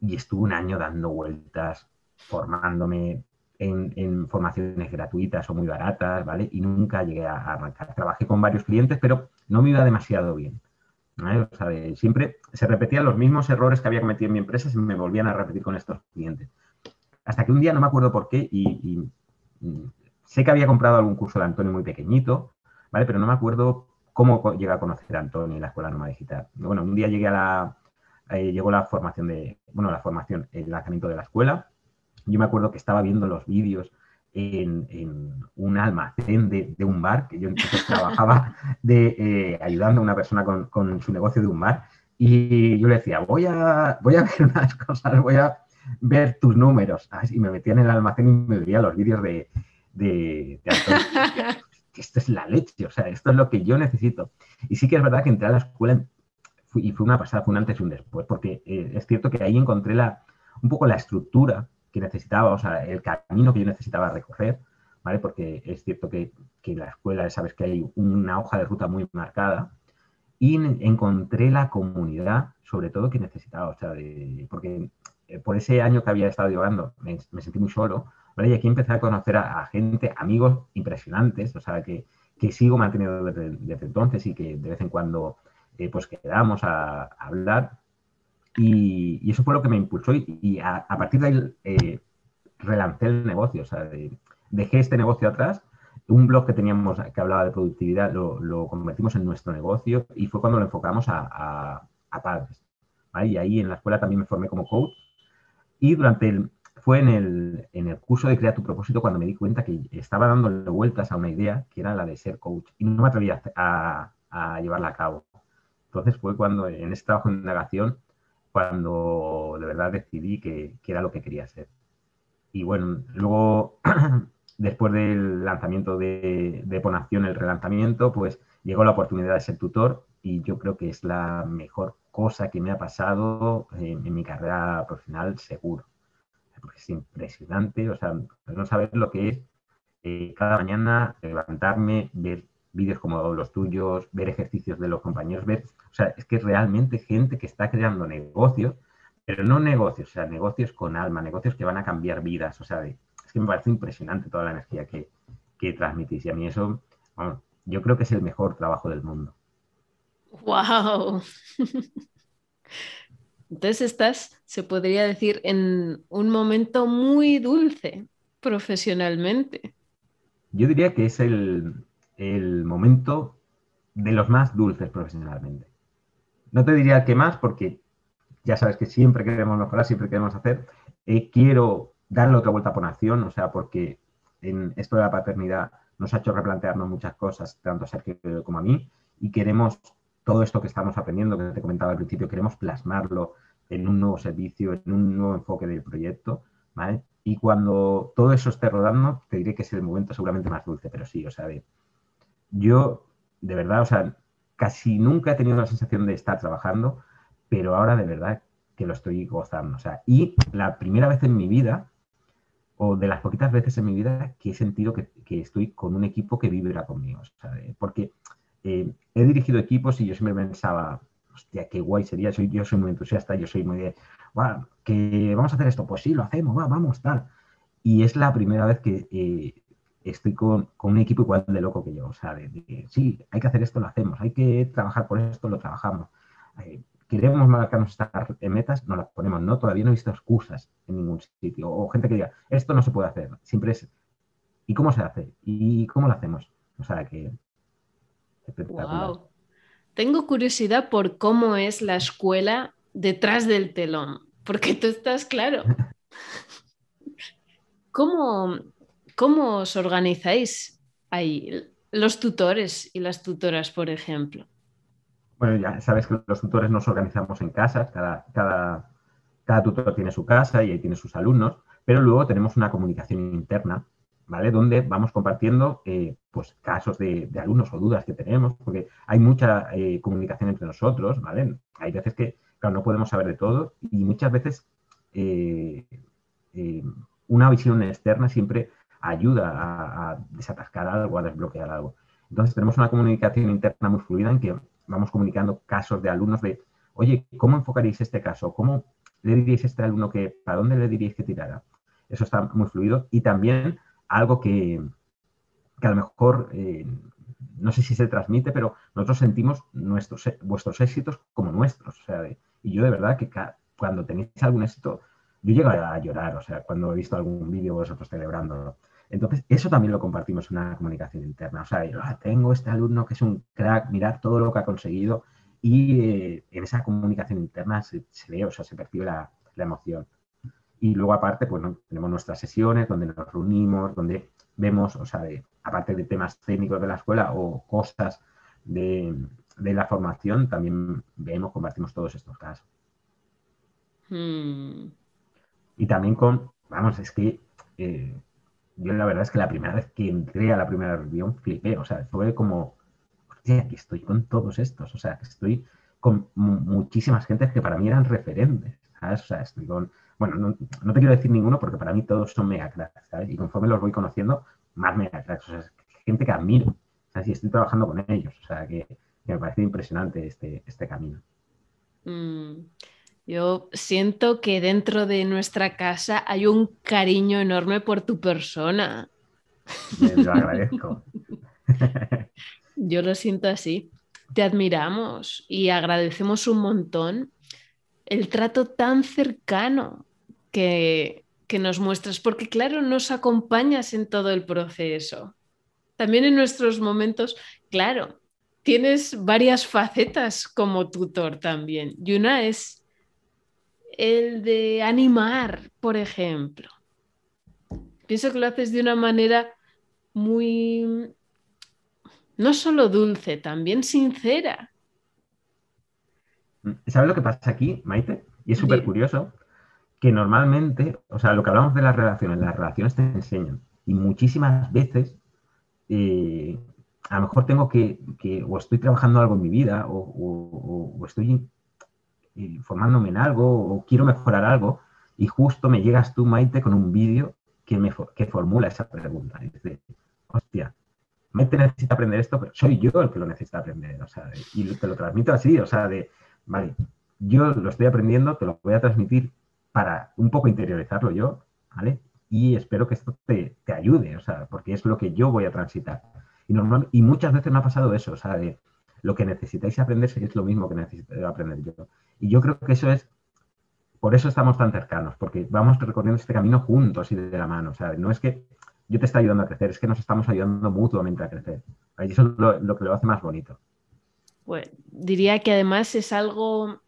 Y estuve un año dando vueltas, formándome, en, formaciones gratuitas o muy baratas, ¿vale? Y nunca llegué a, arrancar. Trabajé con varios clientes, pero no me iba demasiado bien. O sea, siempre se repetían los mismos errores que había cometido en mi empresa, se me volvían a repetir con estos clientes. Hasta que un día no me acuerdo por qué y, sé que había comprado algún curso de Antonio muy pequeñito, ¿vale? Pero no me acuerdo cómo llegué a conocer a Antonio en la Escuela Norma Digital. Bueno, un día llegué a la, eh, llegó la formación de, bueno, la formación, el lanzamiento de la escuela, yo me acuerdo que estaba viendo los vídeos en, un almacén de, un bar, que yo entonces trabajaba de, eh, ayudando a una persona con, su negocio de un bar, y yo le decía, voy a, voy a ver unas cosas, voy a ver tus números. Y me metía en el almacén y me veía los vídeos de, de, esto es la leche, o sea, esto es lo que yo necesito. Y sí que es verdad que entré a la escuela y fue una pasada, fue un antes y un después, porque eh, es cierto que ahí encontré la, un poco la estructura que necesitaba, o sea, el camino que yo necesitaba recorrer, ¿vale? Porque es cierto que, que en la escuela sabes que hay una hoja de ruta muy marcada y encontré la comunidad, sobre todo, que necesitaba, o sea, porque eh, por ese año que había estado llevando me, sentí muy solo, ¿vale? Y aquí empecé a conocer a, gente, amigos impresionantes, o sea, que, que sigo manteniendo desde, entonces y que de vez en cuando eh, pues quedamos a, hablar. Y, eso fue lo que me impulsó y, a, partir de ahí eh, relancé el negocio, o sea, dejé este negocio atrás. Un blog que teníamos que hablaba de productividad lo, convertimos en nuestro negocio y fue cuando lo enfocamos a, padres. Y ahí en la escuela también me formé como coach. Y durante el, fue en el, en el curso de Crea tu propósito cuando me di cuenta que estaba dándole vueltas a una idea que era la de ser coach y no me atrevía a, llevarla a cabo. Entonces fue cuando en este trabajo de indagación cuando de verdad decidí que, era lo que quería hacer. Y bueno, luego, después del lanzamiento de, de Ponación, el relanzamiento, pues llegó la oportunidad de ser tutor y yo creo que es la mejor cosa que me ha pasado en mi carrera profesional, seguro porque es impresionante, o sea, no saber lo que es eh, cada mañana levantarme, ver vídeos como los tuyos, ver ejercicios de los compañeros, ver, o sea, es que realmente gente que está creando negocios, pero no negocios, o sea, negocios con alma, negocios que van a cambiar vidas, o sea, es que me parece impresionante toda la energía que, que transmitís y a mí eso, bueno, yo creo que es el mejor trabajo del mundo. ¡Wow! Entonces estás, se podría decir, en un momento muy dulce profesionalmente. Yo diría que es el, momento de los más dulces profesionalmente. No te diría que más porque ya sabes que siempre queremos mejorar, siempre queremos hacer. Eh, quiero darle otra vuelta por nación, o sea, porque en esto de la paternidad nos ha hecho replantearnos muchas cosas, tanto a Sergio como a mí, y queremos todo esto que estamos aprendiendo, que te comentaba al principio, queremos plasmarlo en un nuevo servicio, en un nuevo enfoque del proyecto, ¿vale? Y cuando todo eso esté rodando, te diré que es el momento seguramente más dulce, pero sí, o sea, yo, de verdad, o sea, casi nunca he tenido la sensación de estar trabajando, pero ahora de verdad que lo estoy gozando, o sea, y la primera vez en mi vida, o de las poquitas veces en mi vida, que he sentido que, estoy con un equipo que vibra conmigo, sea, porque eh, he dirigido equipos y yo siempre pensaba, hostia, qué guay sería, soy, yo soy muy entusiasta, yo soy muy de, que vamos a hacer esto, pues sí, lo hacemos, vamos, tal. Y es la primera vez que eh, estoy con, un equipo igual de loco que yo, o sea, de, sí, hay que hacer esto, lo hacemos, hay que trabajar por esto, lo trabajamos. Eh, queremos marcarnos estas metas, no las ponemos, no, todavía no he visto excusas en ningún sitio, o gente que diga, esto no se puede hacer, siempre es, ¿y cómo se hace? ¿Y cómo lo hacemos? O sea, que Wow. Tengo curiosidad por cómo es la escuela detrás del telón, porque tú estás claro. ¿Cómo, cómo os organizáis ahí, los tutores y las tutoras, por ejemplo? Bueno, ya sabes que los tutores nos organizamos en casas, cada, cada, tutor tiene su casa y ahí tiene sus alumnos, pero luego tenemos una comunicación interna ¿vale? Donde vamos compartiendo eh, pues, casos de, alumnos o dudas que tenemos, porque hay mucha eh, comunicación entre nosotros, ¿vale? Hay veces que, claro, no podemos saber de todo y muchas veces eh, una visión externa siempre ayuda a, desatascar algo, a desbloquear algo. Entonces tenemos una comunicación interna muy fluida en que vamos comunicando casos de alumnos de, oye, ¿cómo enfocaréis este caso? ¿Cómo le diríais a este alumno que, para dónde le diríais que tirara? Eso está muy fluido. Y también algo que, a lo mejor eh, no sé si se transmite, pero nosotros sentimos nuestros, vuestros éxitos como nuestros. O sea, y yo de verdad que cuando tenéis algún éxito, yo llego a llorar, o sea, cuando he visto algún vídeo vosotros celebrándolo. Entonces, eso también lo compartimos en una comunicación interna. O sea, yo, ah, tengo este alumno que es un crack, mirad todo lo que ha conseguido y eh, en esa comunicación interna se, ve, o sea, se percibe la emoción. Y luego aparte, pues tenemos nuestras sesiones donde nos reunimos, donde vemos, o sea, aparte de temas técnicos de la escuela o cosas de, la formación, también vemos, compartimos todos estos casos. Hmm. Y también con, vamos, es que eh, yo la verdad es que la primera vez que entré a la primera reunión flipé, o sea, fue como, hostia, aquí estoy con todos estos, o sea, estoy con muchísimas gentes que para mí eran referentes, ¿sabes? O sea, estoy con bueno, no, te quiero decir ninguno porque para mí todos son mega cracks, ¿sabes? Y conforme los voy conociendo, más mega cracks. O sea, gente que admiro. Sea, si estoy trabajando con ellos. O sea, que, me parece impresionante este, este camino. Mm, yo siento que dentro de nuestra casa hay un cariño enorme por tu persona. Lo agradezco. Yo lo siento así. Te admiramos y agradecemos un montón el trato tan cercano que, que nos muestras, porque claro, nos acompañas en todo el proceso. También en nuestros momentos, claro, tienes varias facetas como tutor también. Y una es el de animar, por ejemplo. Pienso que lo haces de una manera muy, no solo dulce, también sincera. ¿Sabes lo que pasa aquí, Maite? Y es súper curioso que normalmente, o sea, lo que hablamos de las relaciones, las relaciones te enseñan. Y muchísimas veces, eh, a lo mejor tengo que, o estoy trabajando algo en mi vida, o, estoy formándome en algo, o quiero mejorar algo, y justo me llegas tú, Maite, con un vídeo que, me, que formula esa pregunta. Y dice, hostia, Maite necesita aprender esto, pero soy yo el que lo necesita aprender, o sea, y te lo transmito así, o sea, de, vale, yo lo estoy aprendiendo, te lo voy a transmitir para un poco interiorizarlo yo, ¿vale? Y espero que esto te, ayude, o sea, porque es lo que yo voy a transitar. Y, normal, y muchas veces me ha pasado eso, o sea, de lo que necesitáis aprender es lo mismo que necesito aprender yo. Y yo creo que eso es, por eso estamos tan cercanos, porque vamos recorriendo este camino juntos y de la mano, o sea, no es que yo te esté ayudando a crecer, es que nos estamos ayudando mutuamente a crecer. Y eso es lo, que lo hace más bonito. Pues diría que además es algo,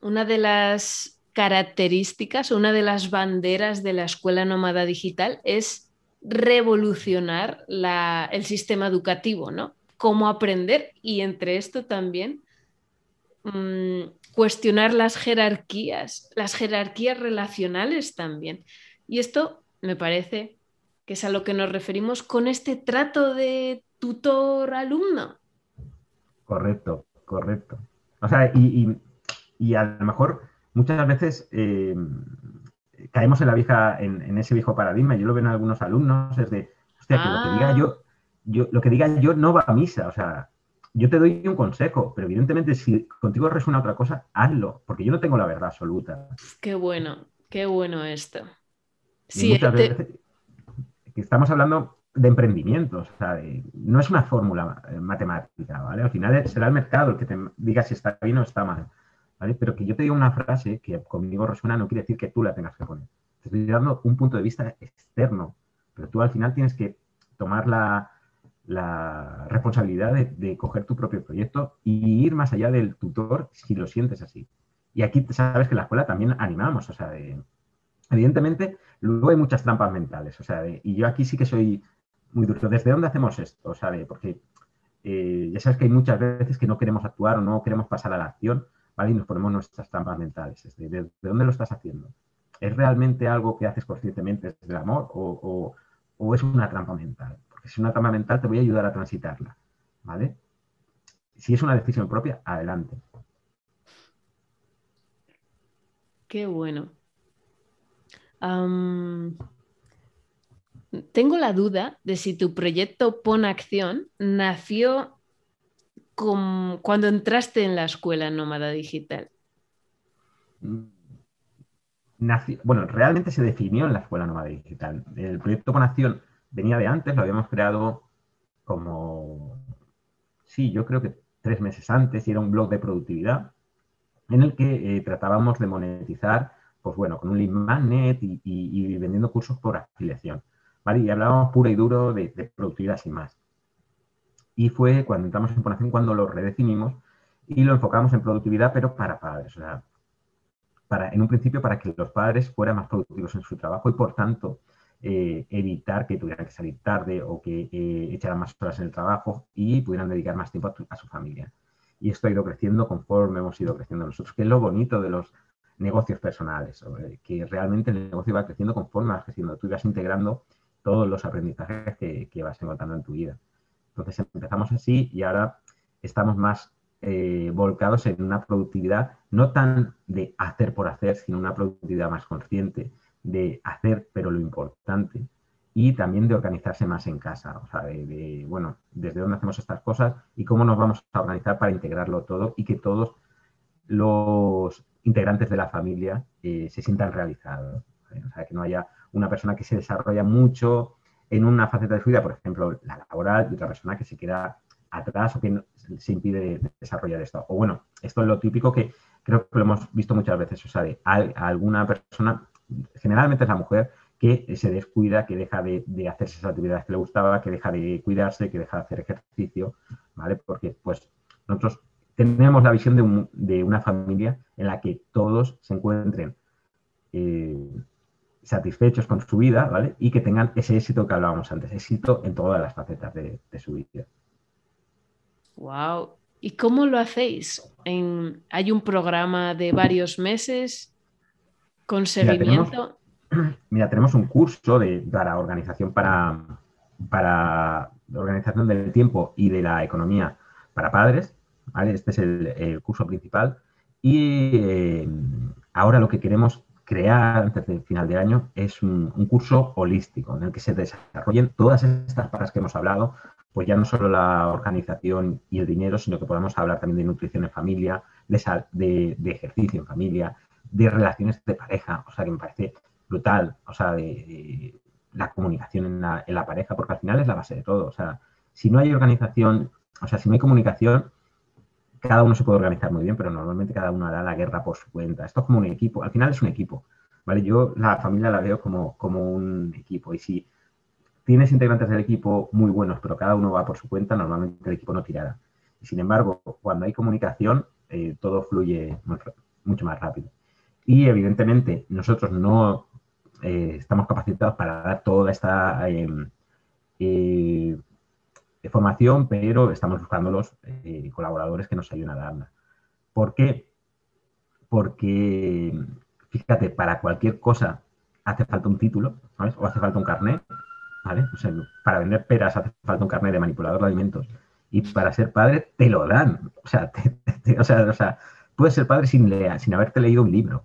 una de las características, una de las banderas de la escuela nómada digital es revolucionar el sistema educativo, ¿no? Cómo aprender y entre esto también mm, cuestionar las jerarquías, las jerarquías relacionales también. Y esto me parece que es a lo que nos referimos con este trato de tutor-alumno. Correcto, correcto. O sea, y a lo mejor muchas veces eh, caemos en la vieja, en, ese viejo paradigma. Yo lo veo en algunos alumnos, es de, hostia, que lo que diga ah. yo, yo, lo que diga yo no va a misa. O sea, yo te doy un consejo, pero evidentemente si contigo resuena otra cosa, hazlo, porque yo no tengo la verdad absoluta. Qué bueno, qué bueno esto. Sí, muchas veces estamos hablando de emprendimientos, o sea, no es una fórmula eh, matemática, ¿vale? Al final será el mercado el que te diga si está bien o está mal. Pero que yo te diga una frase que conmigo resuena no quiere decir que tú la tengas que poner. Te estoy dando un punto de vista externo, pero tú al final tienes que tomar la, responsabilidad de, coger tu propio proyecto y ir más allá del tutor si lo sientes así. Y aquí sabes que en la escuela también animamos, o sea, evidentemente luego hay muchas trampas mentales, o sea, y yo aquí sí que soy muy duro. ¿Desde dónde hacemos esto? O porque eh, ya sabes que hay muchas veces que no queremos actuar o no queremos pasar a la acción y nos ponemos nuestras trampas mentales. ¿de, dónde lo estás haciendo? ¿Es realmente algo que haces conscientemente desde el amor o, es una trampa mental? Es una trampa mental te voy a ayudar a transitarla, ¿vale? Si es una decisión propia, adelante. Qué bueno. tengo la duda de si tu proyecto Pon Acción nació cuando entraste en la escuela nómada digital? bueno, realmente se definió en la escuela nómada digital. El proyecto con acción venía de antes, lo habíamos creado como, sí, yo creo que tres meses antes, y era un blog de productividad en el que eh, tratábamos de monetizar, pues bueno, con un lead magnet y, vendiendo cursos por afiliación. ¿vale? Y hablábamos puro y duro de, productividad sin más y fue cuando entramos en Ponación cuando lo redefinimos y lo enfocamos en productividad, pero para padres. O sea, para, en un principio para que los padres fueran más productivos en su trabajo y, por tanto, eh, evitar que tuvieran que salir tarde o que eh, echaran más horas en el trabajo y pudieran dedicar más tiempo a, su familia. Y esto ha ido creciendo conforme hemos ido creciendo nosotros, que es lo bonito de los negocios personales, que realmente el negocio va creciendo conforme vas creciendo. Tú vas integrando todos los aprendizajes que, vas encontrando en tu vida. Entonces empezamos así y ahora estamos más eh, volcados en una productividad no tan de hacer por hacer, sino una productividad más consciente, de hacer pero lo importante y también de organizarse más en casa, o sea, de, bueno, desde dónde hacemos estas cosas y cómo nos vamos a organizar para integrarlo todo y que todos los integrantes de la familia eh, se sientan realizados. O sea, que no haya una persona que se desarrolla mucho en una faceta de su vida, por ejemplo, la laboral, y otra persona que se queda atrás o que se impide desarrollar esto. O bueno, esto es lo típico que creo que lo hemos visto muchas veces, o sea, de alguna persona, generalmente es la mujer, que se descuida, que deja de, hacer esas actividades que le gustaba, que deja de cuidarse, que deja de hacer ejercicio, ¿vale? Porque pues nosotros tenemos la visión de, una familia en la que todos se encuentren eh, satisfechos con su vida, ¿vale? Y que tengan ese éxito que hablábamos antes, éxito en todas las facetas de, su vida. Wow. ¿Y cómo lo hacéis? ¿Hay un programa de varios meses con seguimiento? Mira, tenemos, un curso de, para organización para, para organización del tiempo y de la economía para padres. ¿vale? Este es el, curso principal. Y eh, ahora lo que queremos crear antes del final de año es un, curso holístico en el que se desarrollen todas estas paras que hemos hablado, pues ya no solo la organización y el dinero, sino que podamos hablar también de nutrición en familia, de, de, ejercicio en familia, de relaciones de pareja, o sea que me parece brutal, o sea, de, la comunicación en la, en la, pareja, porque al final es la base de todo, o sea, si no hay organización, o sea, si no hay comunicación, cada uno se puede organizar muy bien, pero normalmente cada uno hará la guerra por su cuenta. Esto es como un equipo, al final es un equipo, ¿vale? Yo la familia la veo como, como un equipo y si tienes integrantes del equipo muy buenos, pero cada uno va por su cuenta, normalmente el equipo no tirará. Sin embargo, cuando hay comunicación, eh, todo fluye mucho más rápido. Y evidentemente nosotros no eh, estamos capacitados para dar toda esta em, eh, formación, pero estamos buscando los eh, colaboradores que nos ayuden a darla. ¿Por qué? Porque, fíjate, para cualquier cosa hace falta un título, ¿sabes? O hace falta un carnet, ¿vale? O sea, para vender peras hace falta un carnet de manipulador de alimentos. Y para ser padre te lo dan. O sea, o sea, puedes ser padre sin, leer, sin haberte leído un libro.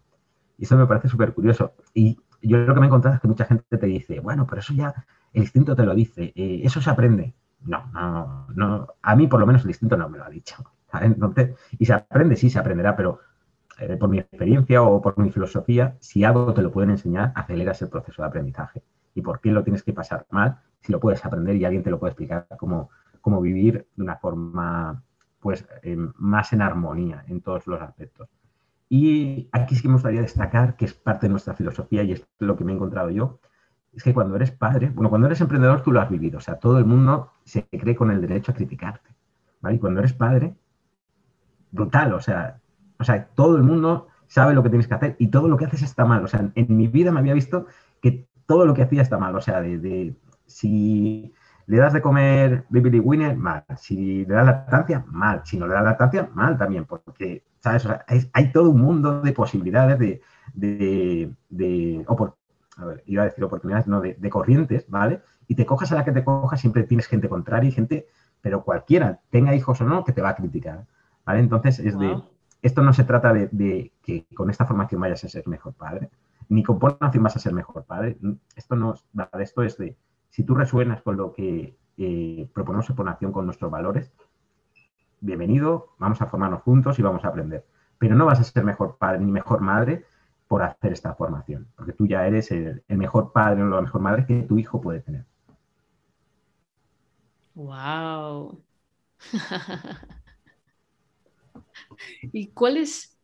Y eso me parece súper curioso. Y yo lo que me he encontrado es que mucha gente te dice, bueno, pero eso ya el instinto te lo dice, eh, eso se aprende. No, no, no, a mí por lo menos el instinto no me lo ha dicho. Entonces, y se aprende, sí, se aprenderá, pero eh, por mi experiencia o por mi filosofía, si algo te lo pueden enseñar, aceleras el proceso de aprendizaje. ¿Y por qué lo tienes que pasar mal si lo puedes aprender y alguien te lo puede explicar cómo, cómo vivir de una forma pues eh, más en armonía en todos los aspectos? Y aquí sí que me gustaría destacar que es parte de nuestra filosofía y es lo que me he encontrado yo, es que cuando eres padre, bueno, cuando eres emprendedor tú lo has vivido, o sea, todo el mundo se cree con el derecho a criticarte, ¿vale? Y cuando eres padre, brutal, o sea, o sea, todo el mundo sabe lo que tienes que hacer y todo lo que haces está mal, o sea, en, mi vida me había visto que todo lo que hacía está mal, o sea, de, si le das de comer baby winner, mal, si le das lactancia, mal, si no le das lactancia, mal también, porque, ¿sabes? O sea, hay, todo un mundo de posibilidades de, de, de a ver, iba a decir oportunidades, no, de, corrientes, ¿vale? Y te cojas a la que te cojas, siempre tienes gente contraria y gente, pero cualquiera, tenga hijos o no, que te va a criticar, ¿vale? Entonces, es de, esto no se trata de, que con esta formación vayas a ser mejor padre, ni con formación vas a ser mejor padre. Esto no, esto es de, si tú resuenas con lo que eh, proponemos en formación con nuestros valores, bienvenido, vamos a formarnos juntos y vamos a aprender. Pero no vas a ser mejor padre ni mejor madre por hacer esta formación, porque tú ya eres el, mejor padre o la mejor madre que tu hijo puede tener. Wow. ¿Y cuál es,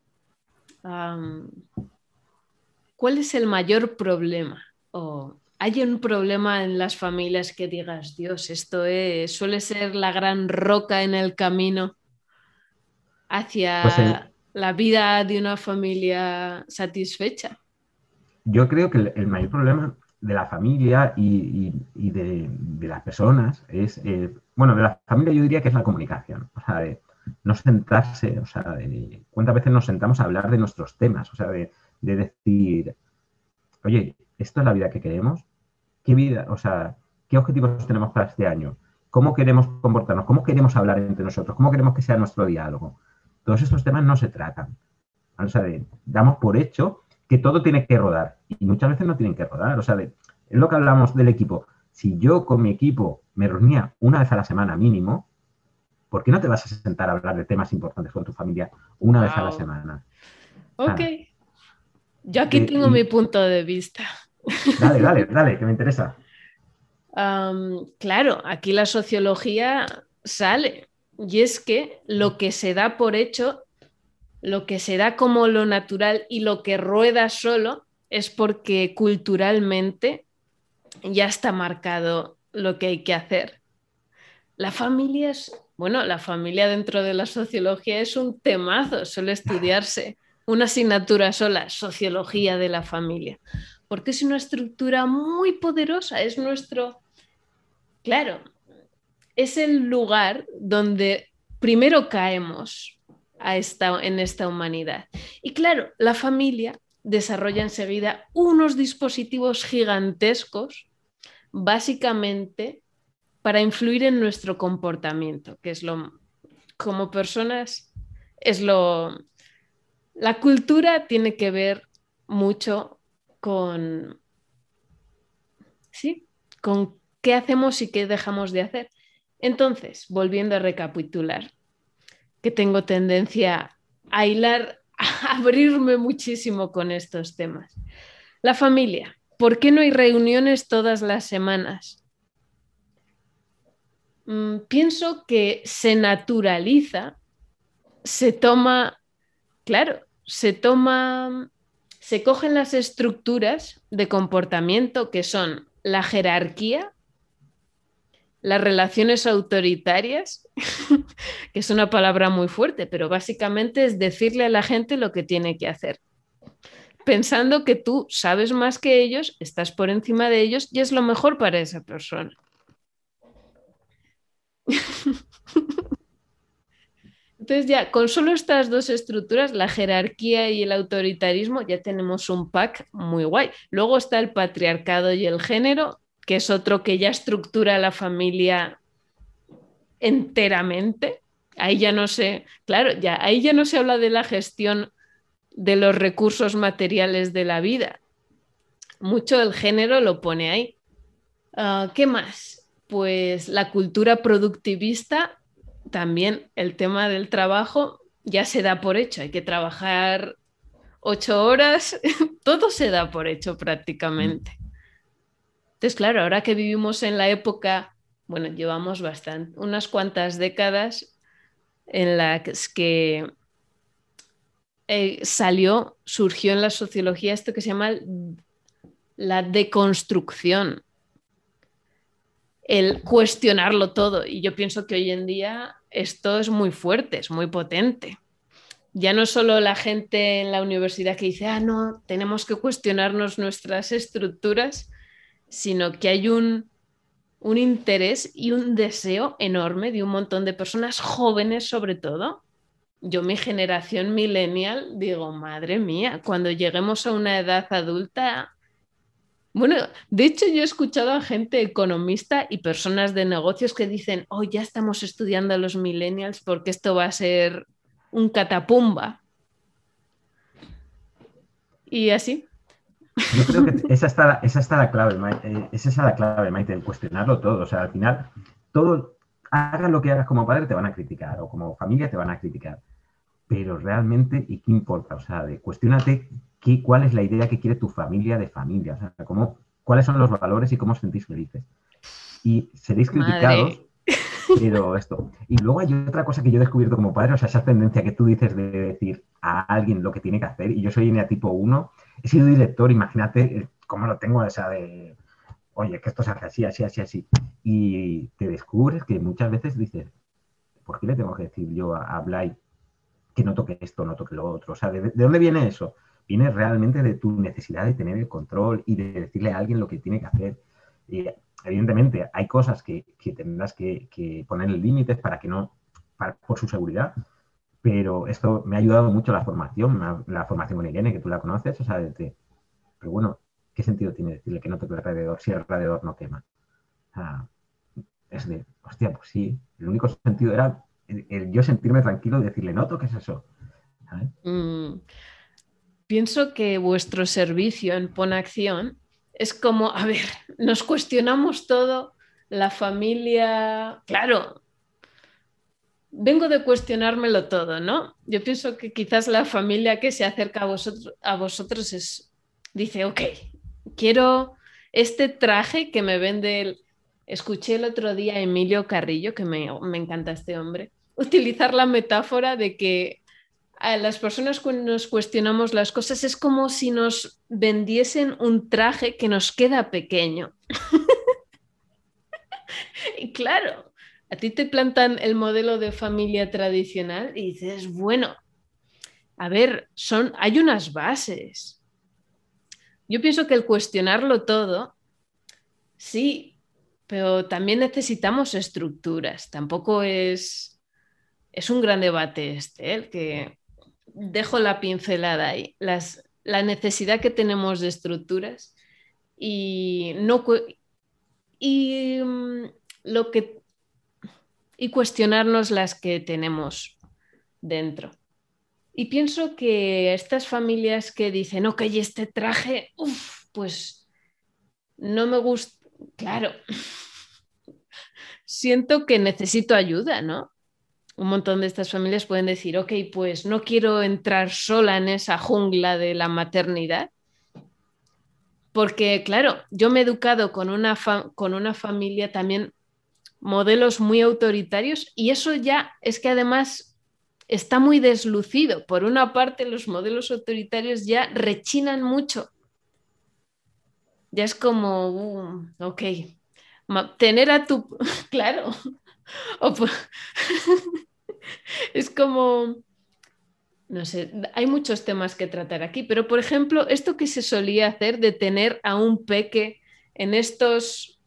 cuál es el mayor problema? ¿O hay un problema en las familias que digas, Dios, esto es, suele ser la gran roca en el camino hacia pues la vida de una familia satisfecha? Yo creo que el, mayor problema de la familia y, de, las personas es, eh, bueno, de la familia yo diría que es la comunicación, o sea, de no sentarse, o sea, de, cuántas veces nos sentamos a hablar de nuestros temas, o sea, de, decir, oye, ¿esto es la vida que queremos? ¿Qué vida, o sea, qué objetivos tenemos para este año? ¿Cómo queremos comportarnos? ¿Cómo queremos hablar entre nosotros? ¿Cómo queremos que sea nuestro diálogo? Todos estos temas no se tratan. O sea, damos por hecho que todo tiene que rodar y muchas veces no tienen que rodar. O sea, es lo que hablamos del equipo. Si yo con mi equipo me reunía una vez a la semana mínimo, ¿por qué no te vas a sentar a hablar de temas importantes con tu familia una vez a la semana? Ok. yo aquí tengo mi punto de vista. Dale, dale, dale, que me interesa. claro, aquí la sociología sale y es que lo que se da por hecho, lo que se da como lo natural y lo que rueda solo es porque culturalmente ya está marcado lo que hay que hacer. La familia es, bueno, la familia dentro de la sociología es un temazo, suele estudiarse una asignatura sola, sociología de la familia, porque es una estructura muy poderosa, es nuestro, claro, es el lugar donde primero caemos en esta humanidad. Y claro, la familia desarrolla enseguida unos dispositivos gigantescos, básicamente para influir en nuestro comportamiento, que es lo, como personas, es lo, la cultura tiene que ver mucho con, ¿sí? con qué hacemos y qué dejamos de hacer. Entonces, volviendo a recapitular, que tengo tendencia a hilar abrirme muchísimo con estos temas. La familia. ¿Por qué no hay reuniones todas las semanas? Mm, pienso que se naturaliza, se toma, claro, se toma, se cogen las estructuras de comportamiento que son la jerarquía, las relaciones autoritarias, que es una palabra muy fuerte, pero básicamente es decirle a la gente lo que tiene que hacer, pensando que tú sabes más que ellos, estás por encima de ellos y es lo mejor para esa persona. Entonces ya, con solo estas dos estructuras, la jerarquía y el autoritarismo, ya tenemos un pack muy guay. Luego está el patriarcado y el género, que es otro que ya estructura la familia enteramente. Ahí ya no se, claro, ya ahí ya no se habla de la gestión de los recursos materiales de la vida. Mucho el género lo pone ahí. Ah, ¿Qué más? Pues la cultura productivista, también el tema del trabajo ya se da por hecho. Hay que trabajar ocho horas, todo se da por hecho prácticamente. Entonces, claro, ahora que vivimos en la época, bueno, llevamos bastante, unas cuantas décadas en las que eh, salió, surgió en la sociología esto que se llama la deconstrucción, el cuestionarlo todo. Y yo pienso que hoy en día esto es muy fuerte, es muy potente. Ya no solo la gente en la universidad que dice, ah, no, tenemos que cuestionarnos nuestras estructuras, sino que hay un, interés y un deseo enorme de un montón de personas jóvenes sobre todo. Yo mi generación millennial digo, madre mía, cuando lleguemos a una edad adulta, bueno, de hecho yo he escuchado a gente economista y personas de negocios que dicen, oh, ya estamos estudiando a los millennials porque esto va a ser un catapumba. Y así. Yo creo que esa está, esa está la clave, eh, esa es la clave, Maite, el cuestionarlo todo. O sea, al final, todo, hagas lo que hagas como padre, te van a criticar, o como familia te van a criticar. Pero realmente, ¿y qué importa? O sea, de, cuestionate qué, cuál es la idea que quiere tu familia de familia, o sea, cómo, cuáles son los valores y cómo os sentís felices. Y seréis criticados, pero esto. Y luego hay otra cosa que yo he descubierto como padre, o sea, esa tendencia que tú dices de decir a alguien lo que tiene que hacer, y yo soy en tipo 1, he sido director, imagínate cómo lo tengo, esa de, oye, que esto se hace así, así, así, así. Y te descubres que muchas veces dices, ¿por qué le tengo que decir yo a, Blay que no toque esto, no toque lo otro? O sea, ¿de, dónde viene eso? Viene realmente de tu necesidad de tener el control y de decirle a alguien lo que tiene que hacer. Y, evidentemente, hay cosas que, tendrás que, poner límites para que no, por su seguridad, pero esto me ha ayudado mucho la formación, la formación con Irene, que tú la conoces, o sea, de, pero bueno, ¿qué sentido tiene decirle que no toque el radiador si el no quema? es de, hostia, pues sí, el único sentido era el, yo sentirme tranquilo y decirle, no toques eso. Mm, pienso que vuestro servicio en Pon Acción es como, a ver, nos cuestionamos todo, la familia, claro, vengo de cuestionármelo todo, ¿no? Yo pienso que quizás la familia que se acerca a vosotros, a vosotros es, dice, ok, quiero este traje que me vende escuché el otro día a Emilio Carrillo, que me, me encanta este hombre, utilizar la metáfora de que a las personas cuando nos cuestionamos las cosas es como si nos vendiesen un traje que nos queda pequeño. y claro, a ti te plantan el modelo de familia tradicional y dices, bueno, a ver, son, hay unas bases. Yo pienso que el cuestionarlo todo, sí, pero también necesitamos estructuras. Tampoco es, es un gran debate este, el que dejo la pincelada ahí, las, la necesidad que tenemos de estructuras y, no, y mm, lo que y cuestionarnos las que tenemos dentro. Y pienso que estas familias que dicen, ok, este traje, uf, pues no me gusta, claro, siento que necesito ayuda, ¿no? Un montón de estas familias pueden decir, ok, pues no quiero entrar sola en esa jungla de la maternidad, porque claro, yo me he educado con una, con una familia también modelos muy autoritarios y eso ya es que además está muy deslucido. Por una parte, los modelos autoritarios ya rechinan mucho. Ya es como, uh, ok, tener a tu, claro, es como, no sé, hay muchos temas que tratar aquí, pero por ejemplo, esto que se solía hacer de tener a un peque en estos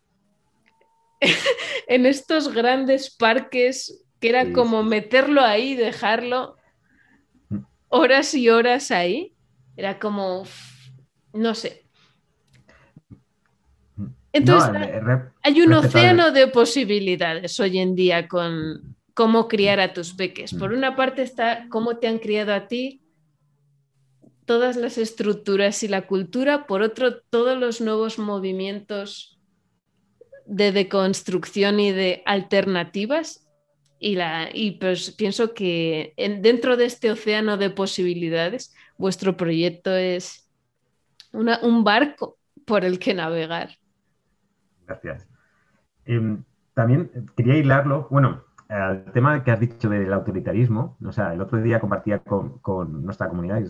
en estos grandes parques que era como meterlo ahí, dejarlo horas y horas ahí. Era como, no sé. Mm. Entonces, hay un océano de posibilidades hoy en día con cómo criar a tus peques. Por una parte está cómo te han criado a ti, todas las estructuras y la cultura. Por otro, todos los nuevos movimientos de deconstrucción y de alternativas. Y, la, y pues pienso que dentro de este océano de posibilidades, vuestro proyecto es un barco por el que navegar. Gracias. Em, también quería hilarlo, bueno, al tema que has dicho del autoritarismo, o sea, el otro día compartía con, nuestra comunidad y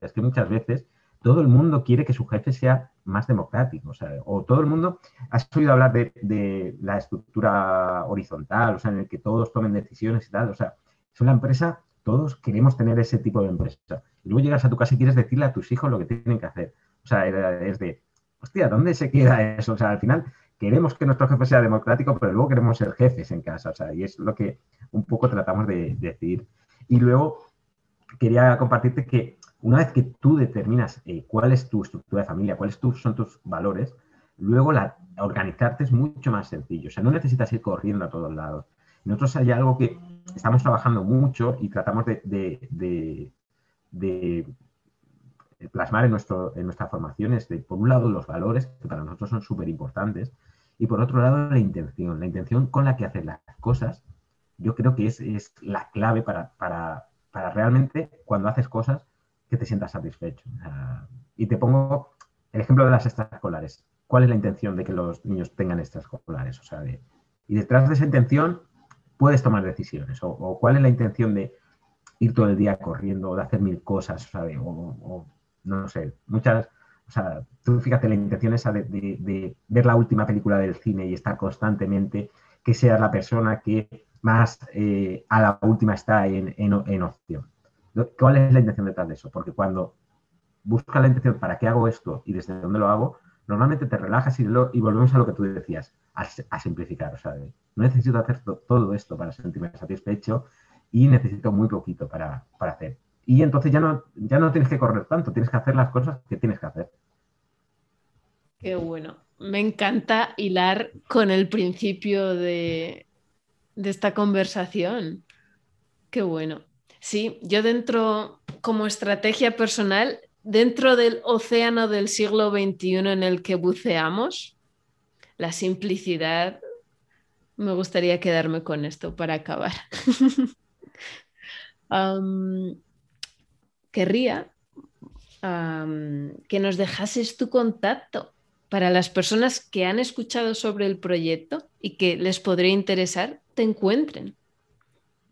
es que muchas veces todo el mundo quiere que su jefe sea más democrático, o, sea, o todo el mundo, has oído hablar de, la estructura horizontal, o sea, en el que todos tomen decisiones y tal, o sea, es una empresa, todos queremos tener ese tipo de empresa. Y luego llegas a tu casa y quieres decirle a tus hijos lo que tienen que hacer. O sea, es de, hostia, ¿dónde se queda eso? O sea, al final queremos que nuestro jefe sea democrático, pero luego queremos ser jefes en casa, o sea, y es lo que un poco tratamos de, de decir. Y luego quería compartirte que una vez que tú determinas eh, cuál es tu estructura de familia, cuáles son tus valores, luego la, organizarte es mucho más sencillo. O sea, no necesitas ir corriendo a todos lados. Nosotros hay algo que estamos trabajando mucho y tratamos de, plasmar en, nuestro, en nuestra formación es de, por un lado, los valores, que para nosotros son súper importantes, y por otro lado, la intención. La intención con la que haces las cosas, yo creo que es, la clave para, para, para realmente, cuando haces cosas, que te sientas satisfecho. y te pongo el ejemplo de las extraescolares. ¿Cuál es la intención de que los niños tengan extraescolares? O sea, y detrás de esa intención puedes tomar decisiones. O, cuál es la intención de ir todo el día corriendo, o de hacer mil cosas, o, no sé, muchas. O sea, tú fíjate la intención esa de, ver la última película del cine y estar constantemente, que sea la persona que más eh, a la última está en, en opción. ¿Cuál es la intención detrás de eso? Porque cuando buscas la intención para qué hago esto y desde dónde lo hago, normalmente te relajas y, y volvemos a lo que tú decías, a, simplificar. O sea, no necesito hacer todo esto para sentirme satisfecho y necesito muy poquito para, hacer. Y entonces ya no, ya no tienes que correr tanto, tienes que hacer las cosas que tienes que hacer. Qué bueno. Me encanta hilar con el principio de, de esta conversación. Qué bueno. Sí, yo dentro, como estrategia personal, dentro del océano del siglo XXI en el que buceamos, la simplicidad, me gustaría quedarme con esto para acabar. querría que nos dejases tu contacto para las personas que han escuchado sobre el proyecto y que les podría interesar, te encuentren?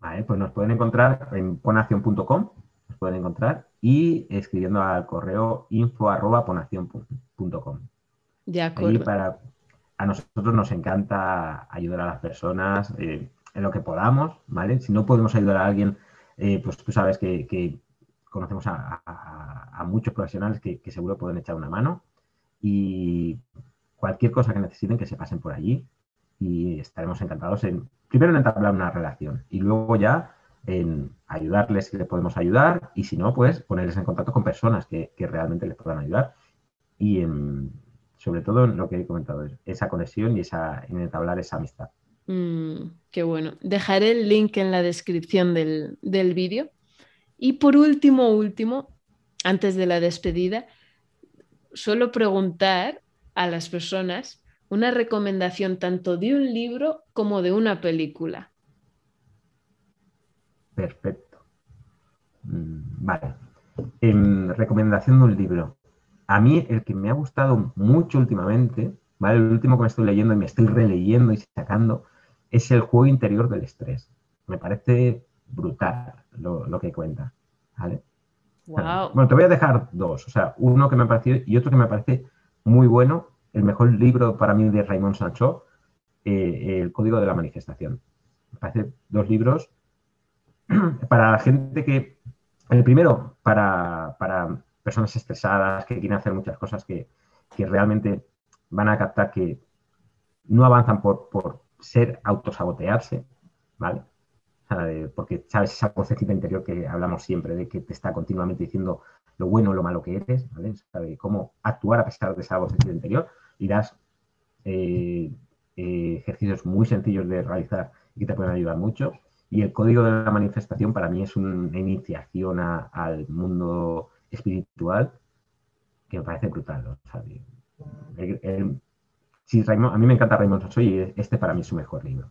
Vale, pues nos pueden encontrar en ponación.com, nos pueden encontrar, y escribiendo al correo info.ponación.com. De acuerdo. para, a nosotros nos encanta ayudar a las personas eh, en lo que podamos, ¿vale? Si no podemos ayudar a alguien, eh, pues tú sabes que, conocemos a, muchos profesionales que, seguro pueden echar una mano y cualquier cosa que necesiten que se pasen por allí y estaremos encantados en, primero en entablar una relación y luego ya en ayudarles si les podemos ayudar y si no, pues ponerles en contacto con personas que, realmente les puedan ayudar y sobre todo en lo que he comentado, esa conexión y esa, en entablar esa amistad. Mm, qué bueno. Dejaré el link en la descripción del, del vídeo. Y por último, último, antes de la despedida, suelo preguntar a las personas una recomendación tanto de un libro como de una película. Perfecto. Mm, vale. En recomendación de un libro. A mí el que me ha gustado mucho últimamente, ¿vale? El último que me estoy leyendo y me estoy releyendo y sacando, es el juego interior del estrés. Me parece brutal lo, que cuenta. ¿vale? Bueno, te voy a dejar dos. O sea, uno que me ha parecido y otro que me parece muy bueno. El mejor libro para mí de Raymond Sancho, eh, El Código de la Manifestación. Me parece dos libros para la gente que. El primero, para, personas estresadas, que quieren hacer muchas cosas que, realmente van a captar que no avanzan por, por ser autosabotearse, ¿vale? Porque sabes esa vocecita interior que hablamos siempre, de que te está continuamente diciendo lo bueno o lo malo que eres, ¿vale? Sabe cómo actuar a pesar de esa vocecita interior y das eh, eh, ejercicios muy sencillos de realizar y que te pueden ayudar mucho. Y el código de la manifestación para mí es una iniciación al mundo espiritual que me parece brutal. a mí me encanta Raymond Soso y este para mí es su mejor libro.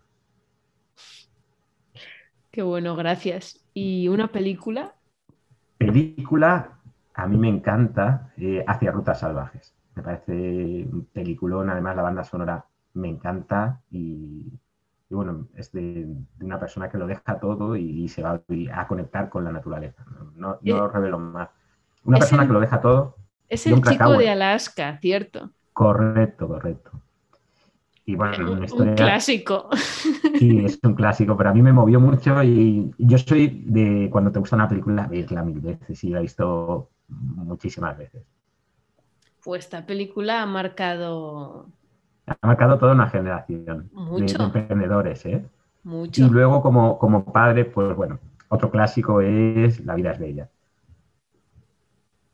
Qué bueno, gracias. ¿Y una película? Película, a mí me encanta eh, Hacia Rutas Salvajes. Me parece un peliculón, además la banda sonora me encanta y, bueno, es de, una persona que lo deja todo y, se va a conectar con la naturaleza. No, no, revelo más. Una persona que lo deja todo. Es el chico de Alaska, ¿cierto? Correcto, correcto. Y bueno, Un clásico. Sí, es un clásico, pero a mí me movió mucho y yo soy de cuando te gusta una película, verla mil veces y la he visto muchísimas veces. Pues esta película ha marcado. Ha marcado toda una generación De, emprendedores, ¿eh? Mucho. Y luego, como, como padre, pues bueno, otro clásico es La vida es bella.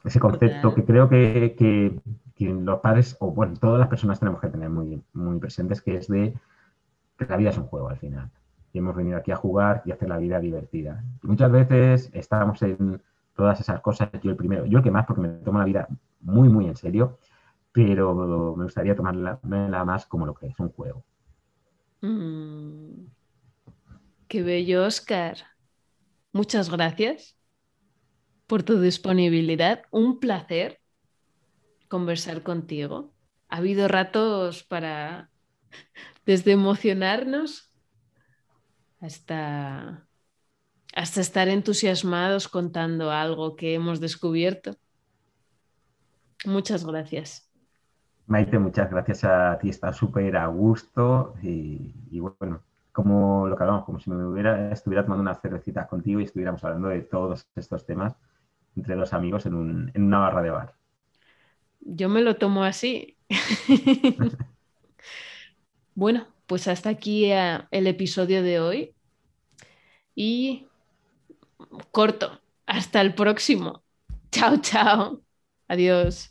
Ese concepto que creo que, que, los padres, o bueno, todas las personas tenemos que tener muy, muy presentes, que es de que la vida es un juego al final. Y hemos venido aquí a jugar y hacer la vida divertida. muchas veces estamos en todas esas cosas, yo el primero, yo el que más, porque me tomo la vida muy, muy en serio, pero me gustaría tomarla más como lo que es un juego. Mm. Qué bello, Oscar. Muchas gracias por tu disponibilidad. Un placer conversar contigo. Ha habido ratos para desde emocionarnos hasta, hasta estar entusiasmados contando algo que hemos descubierto. Muchas gracias. Maite, muchas gracias a ti, está súper a gusto y, bueno, como lo que hablamos, como si me hubiera, estuviera tomando una cervecita contigo y estuviéramos hablando de todos estos temas entre los amigos en, en una barra de bar. Yo me lo tomo así. bueno, pues hasta aquí eh, el episodio de hoy. Y corto. Hasta el próximo. Chao, chao. Adiós.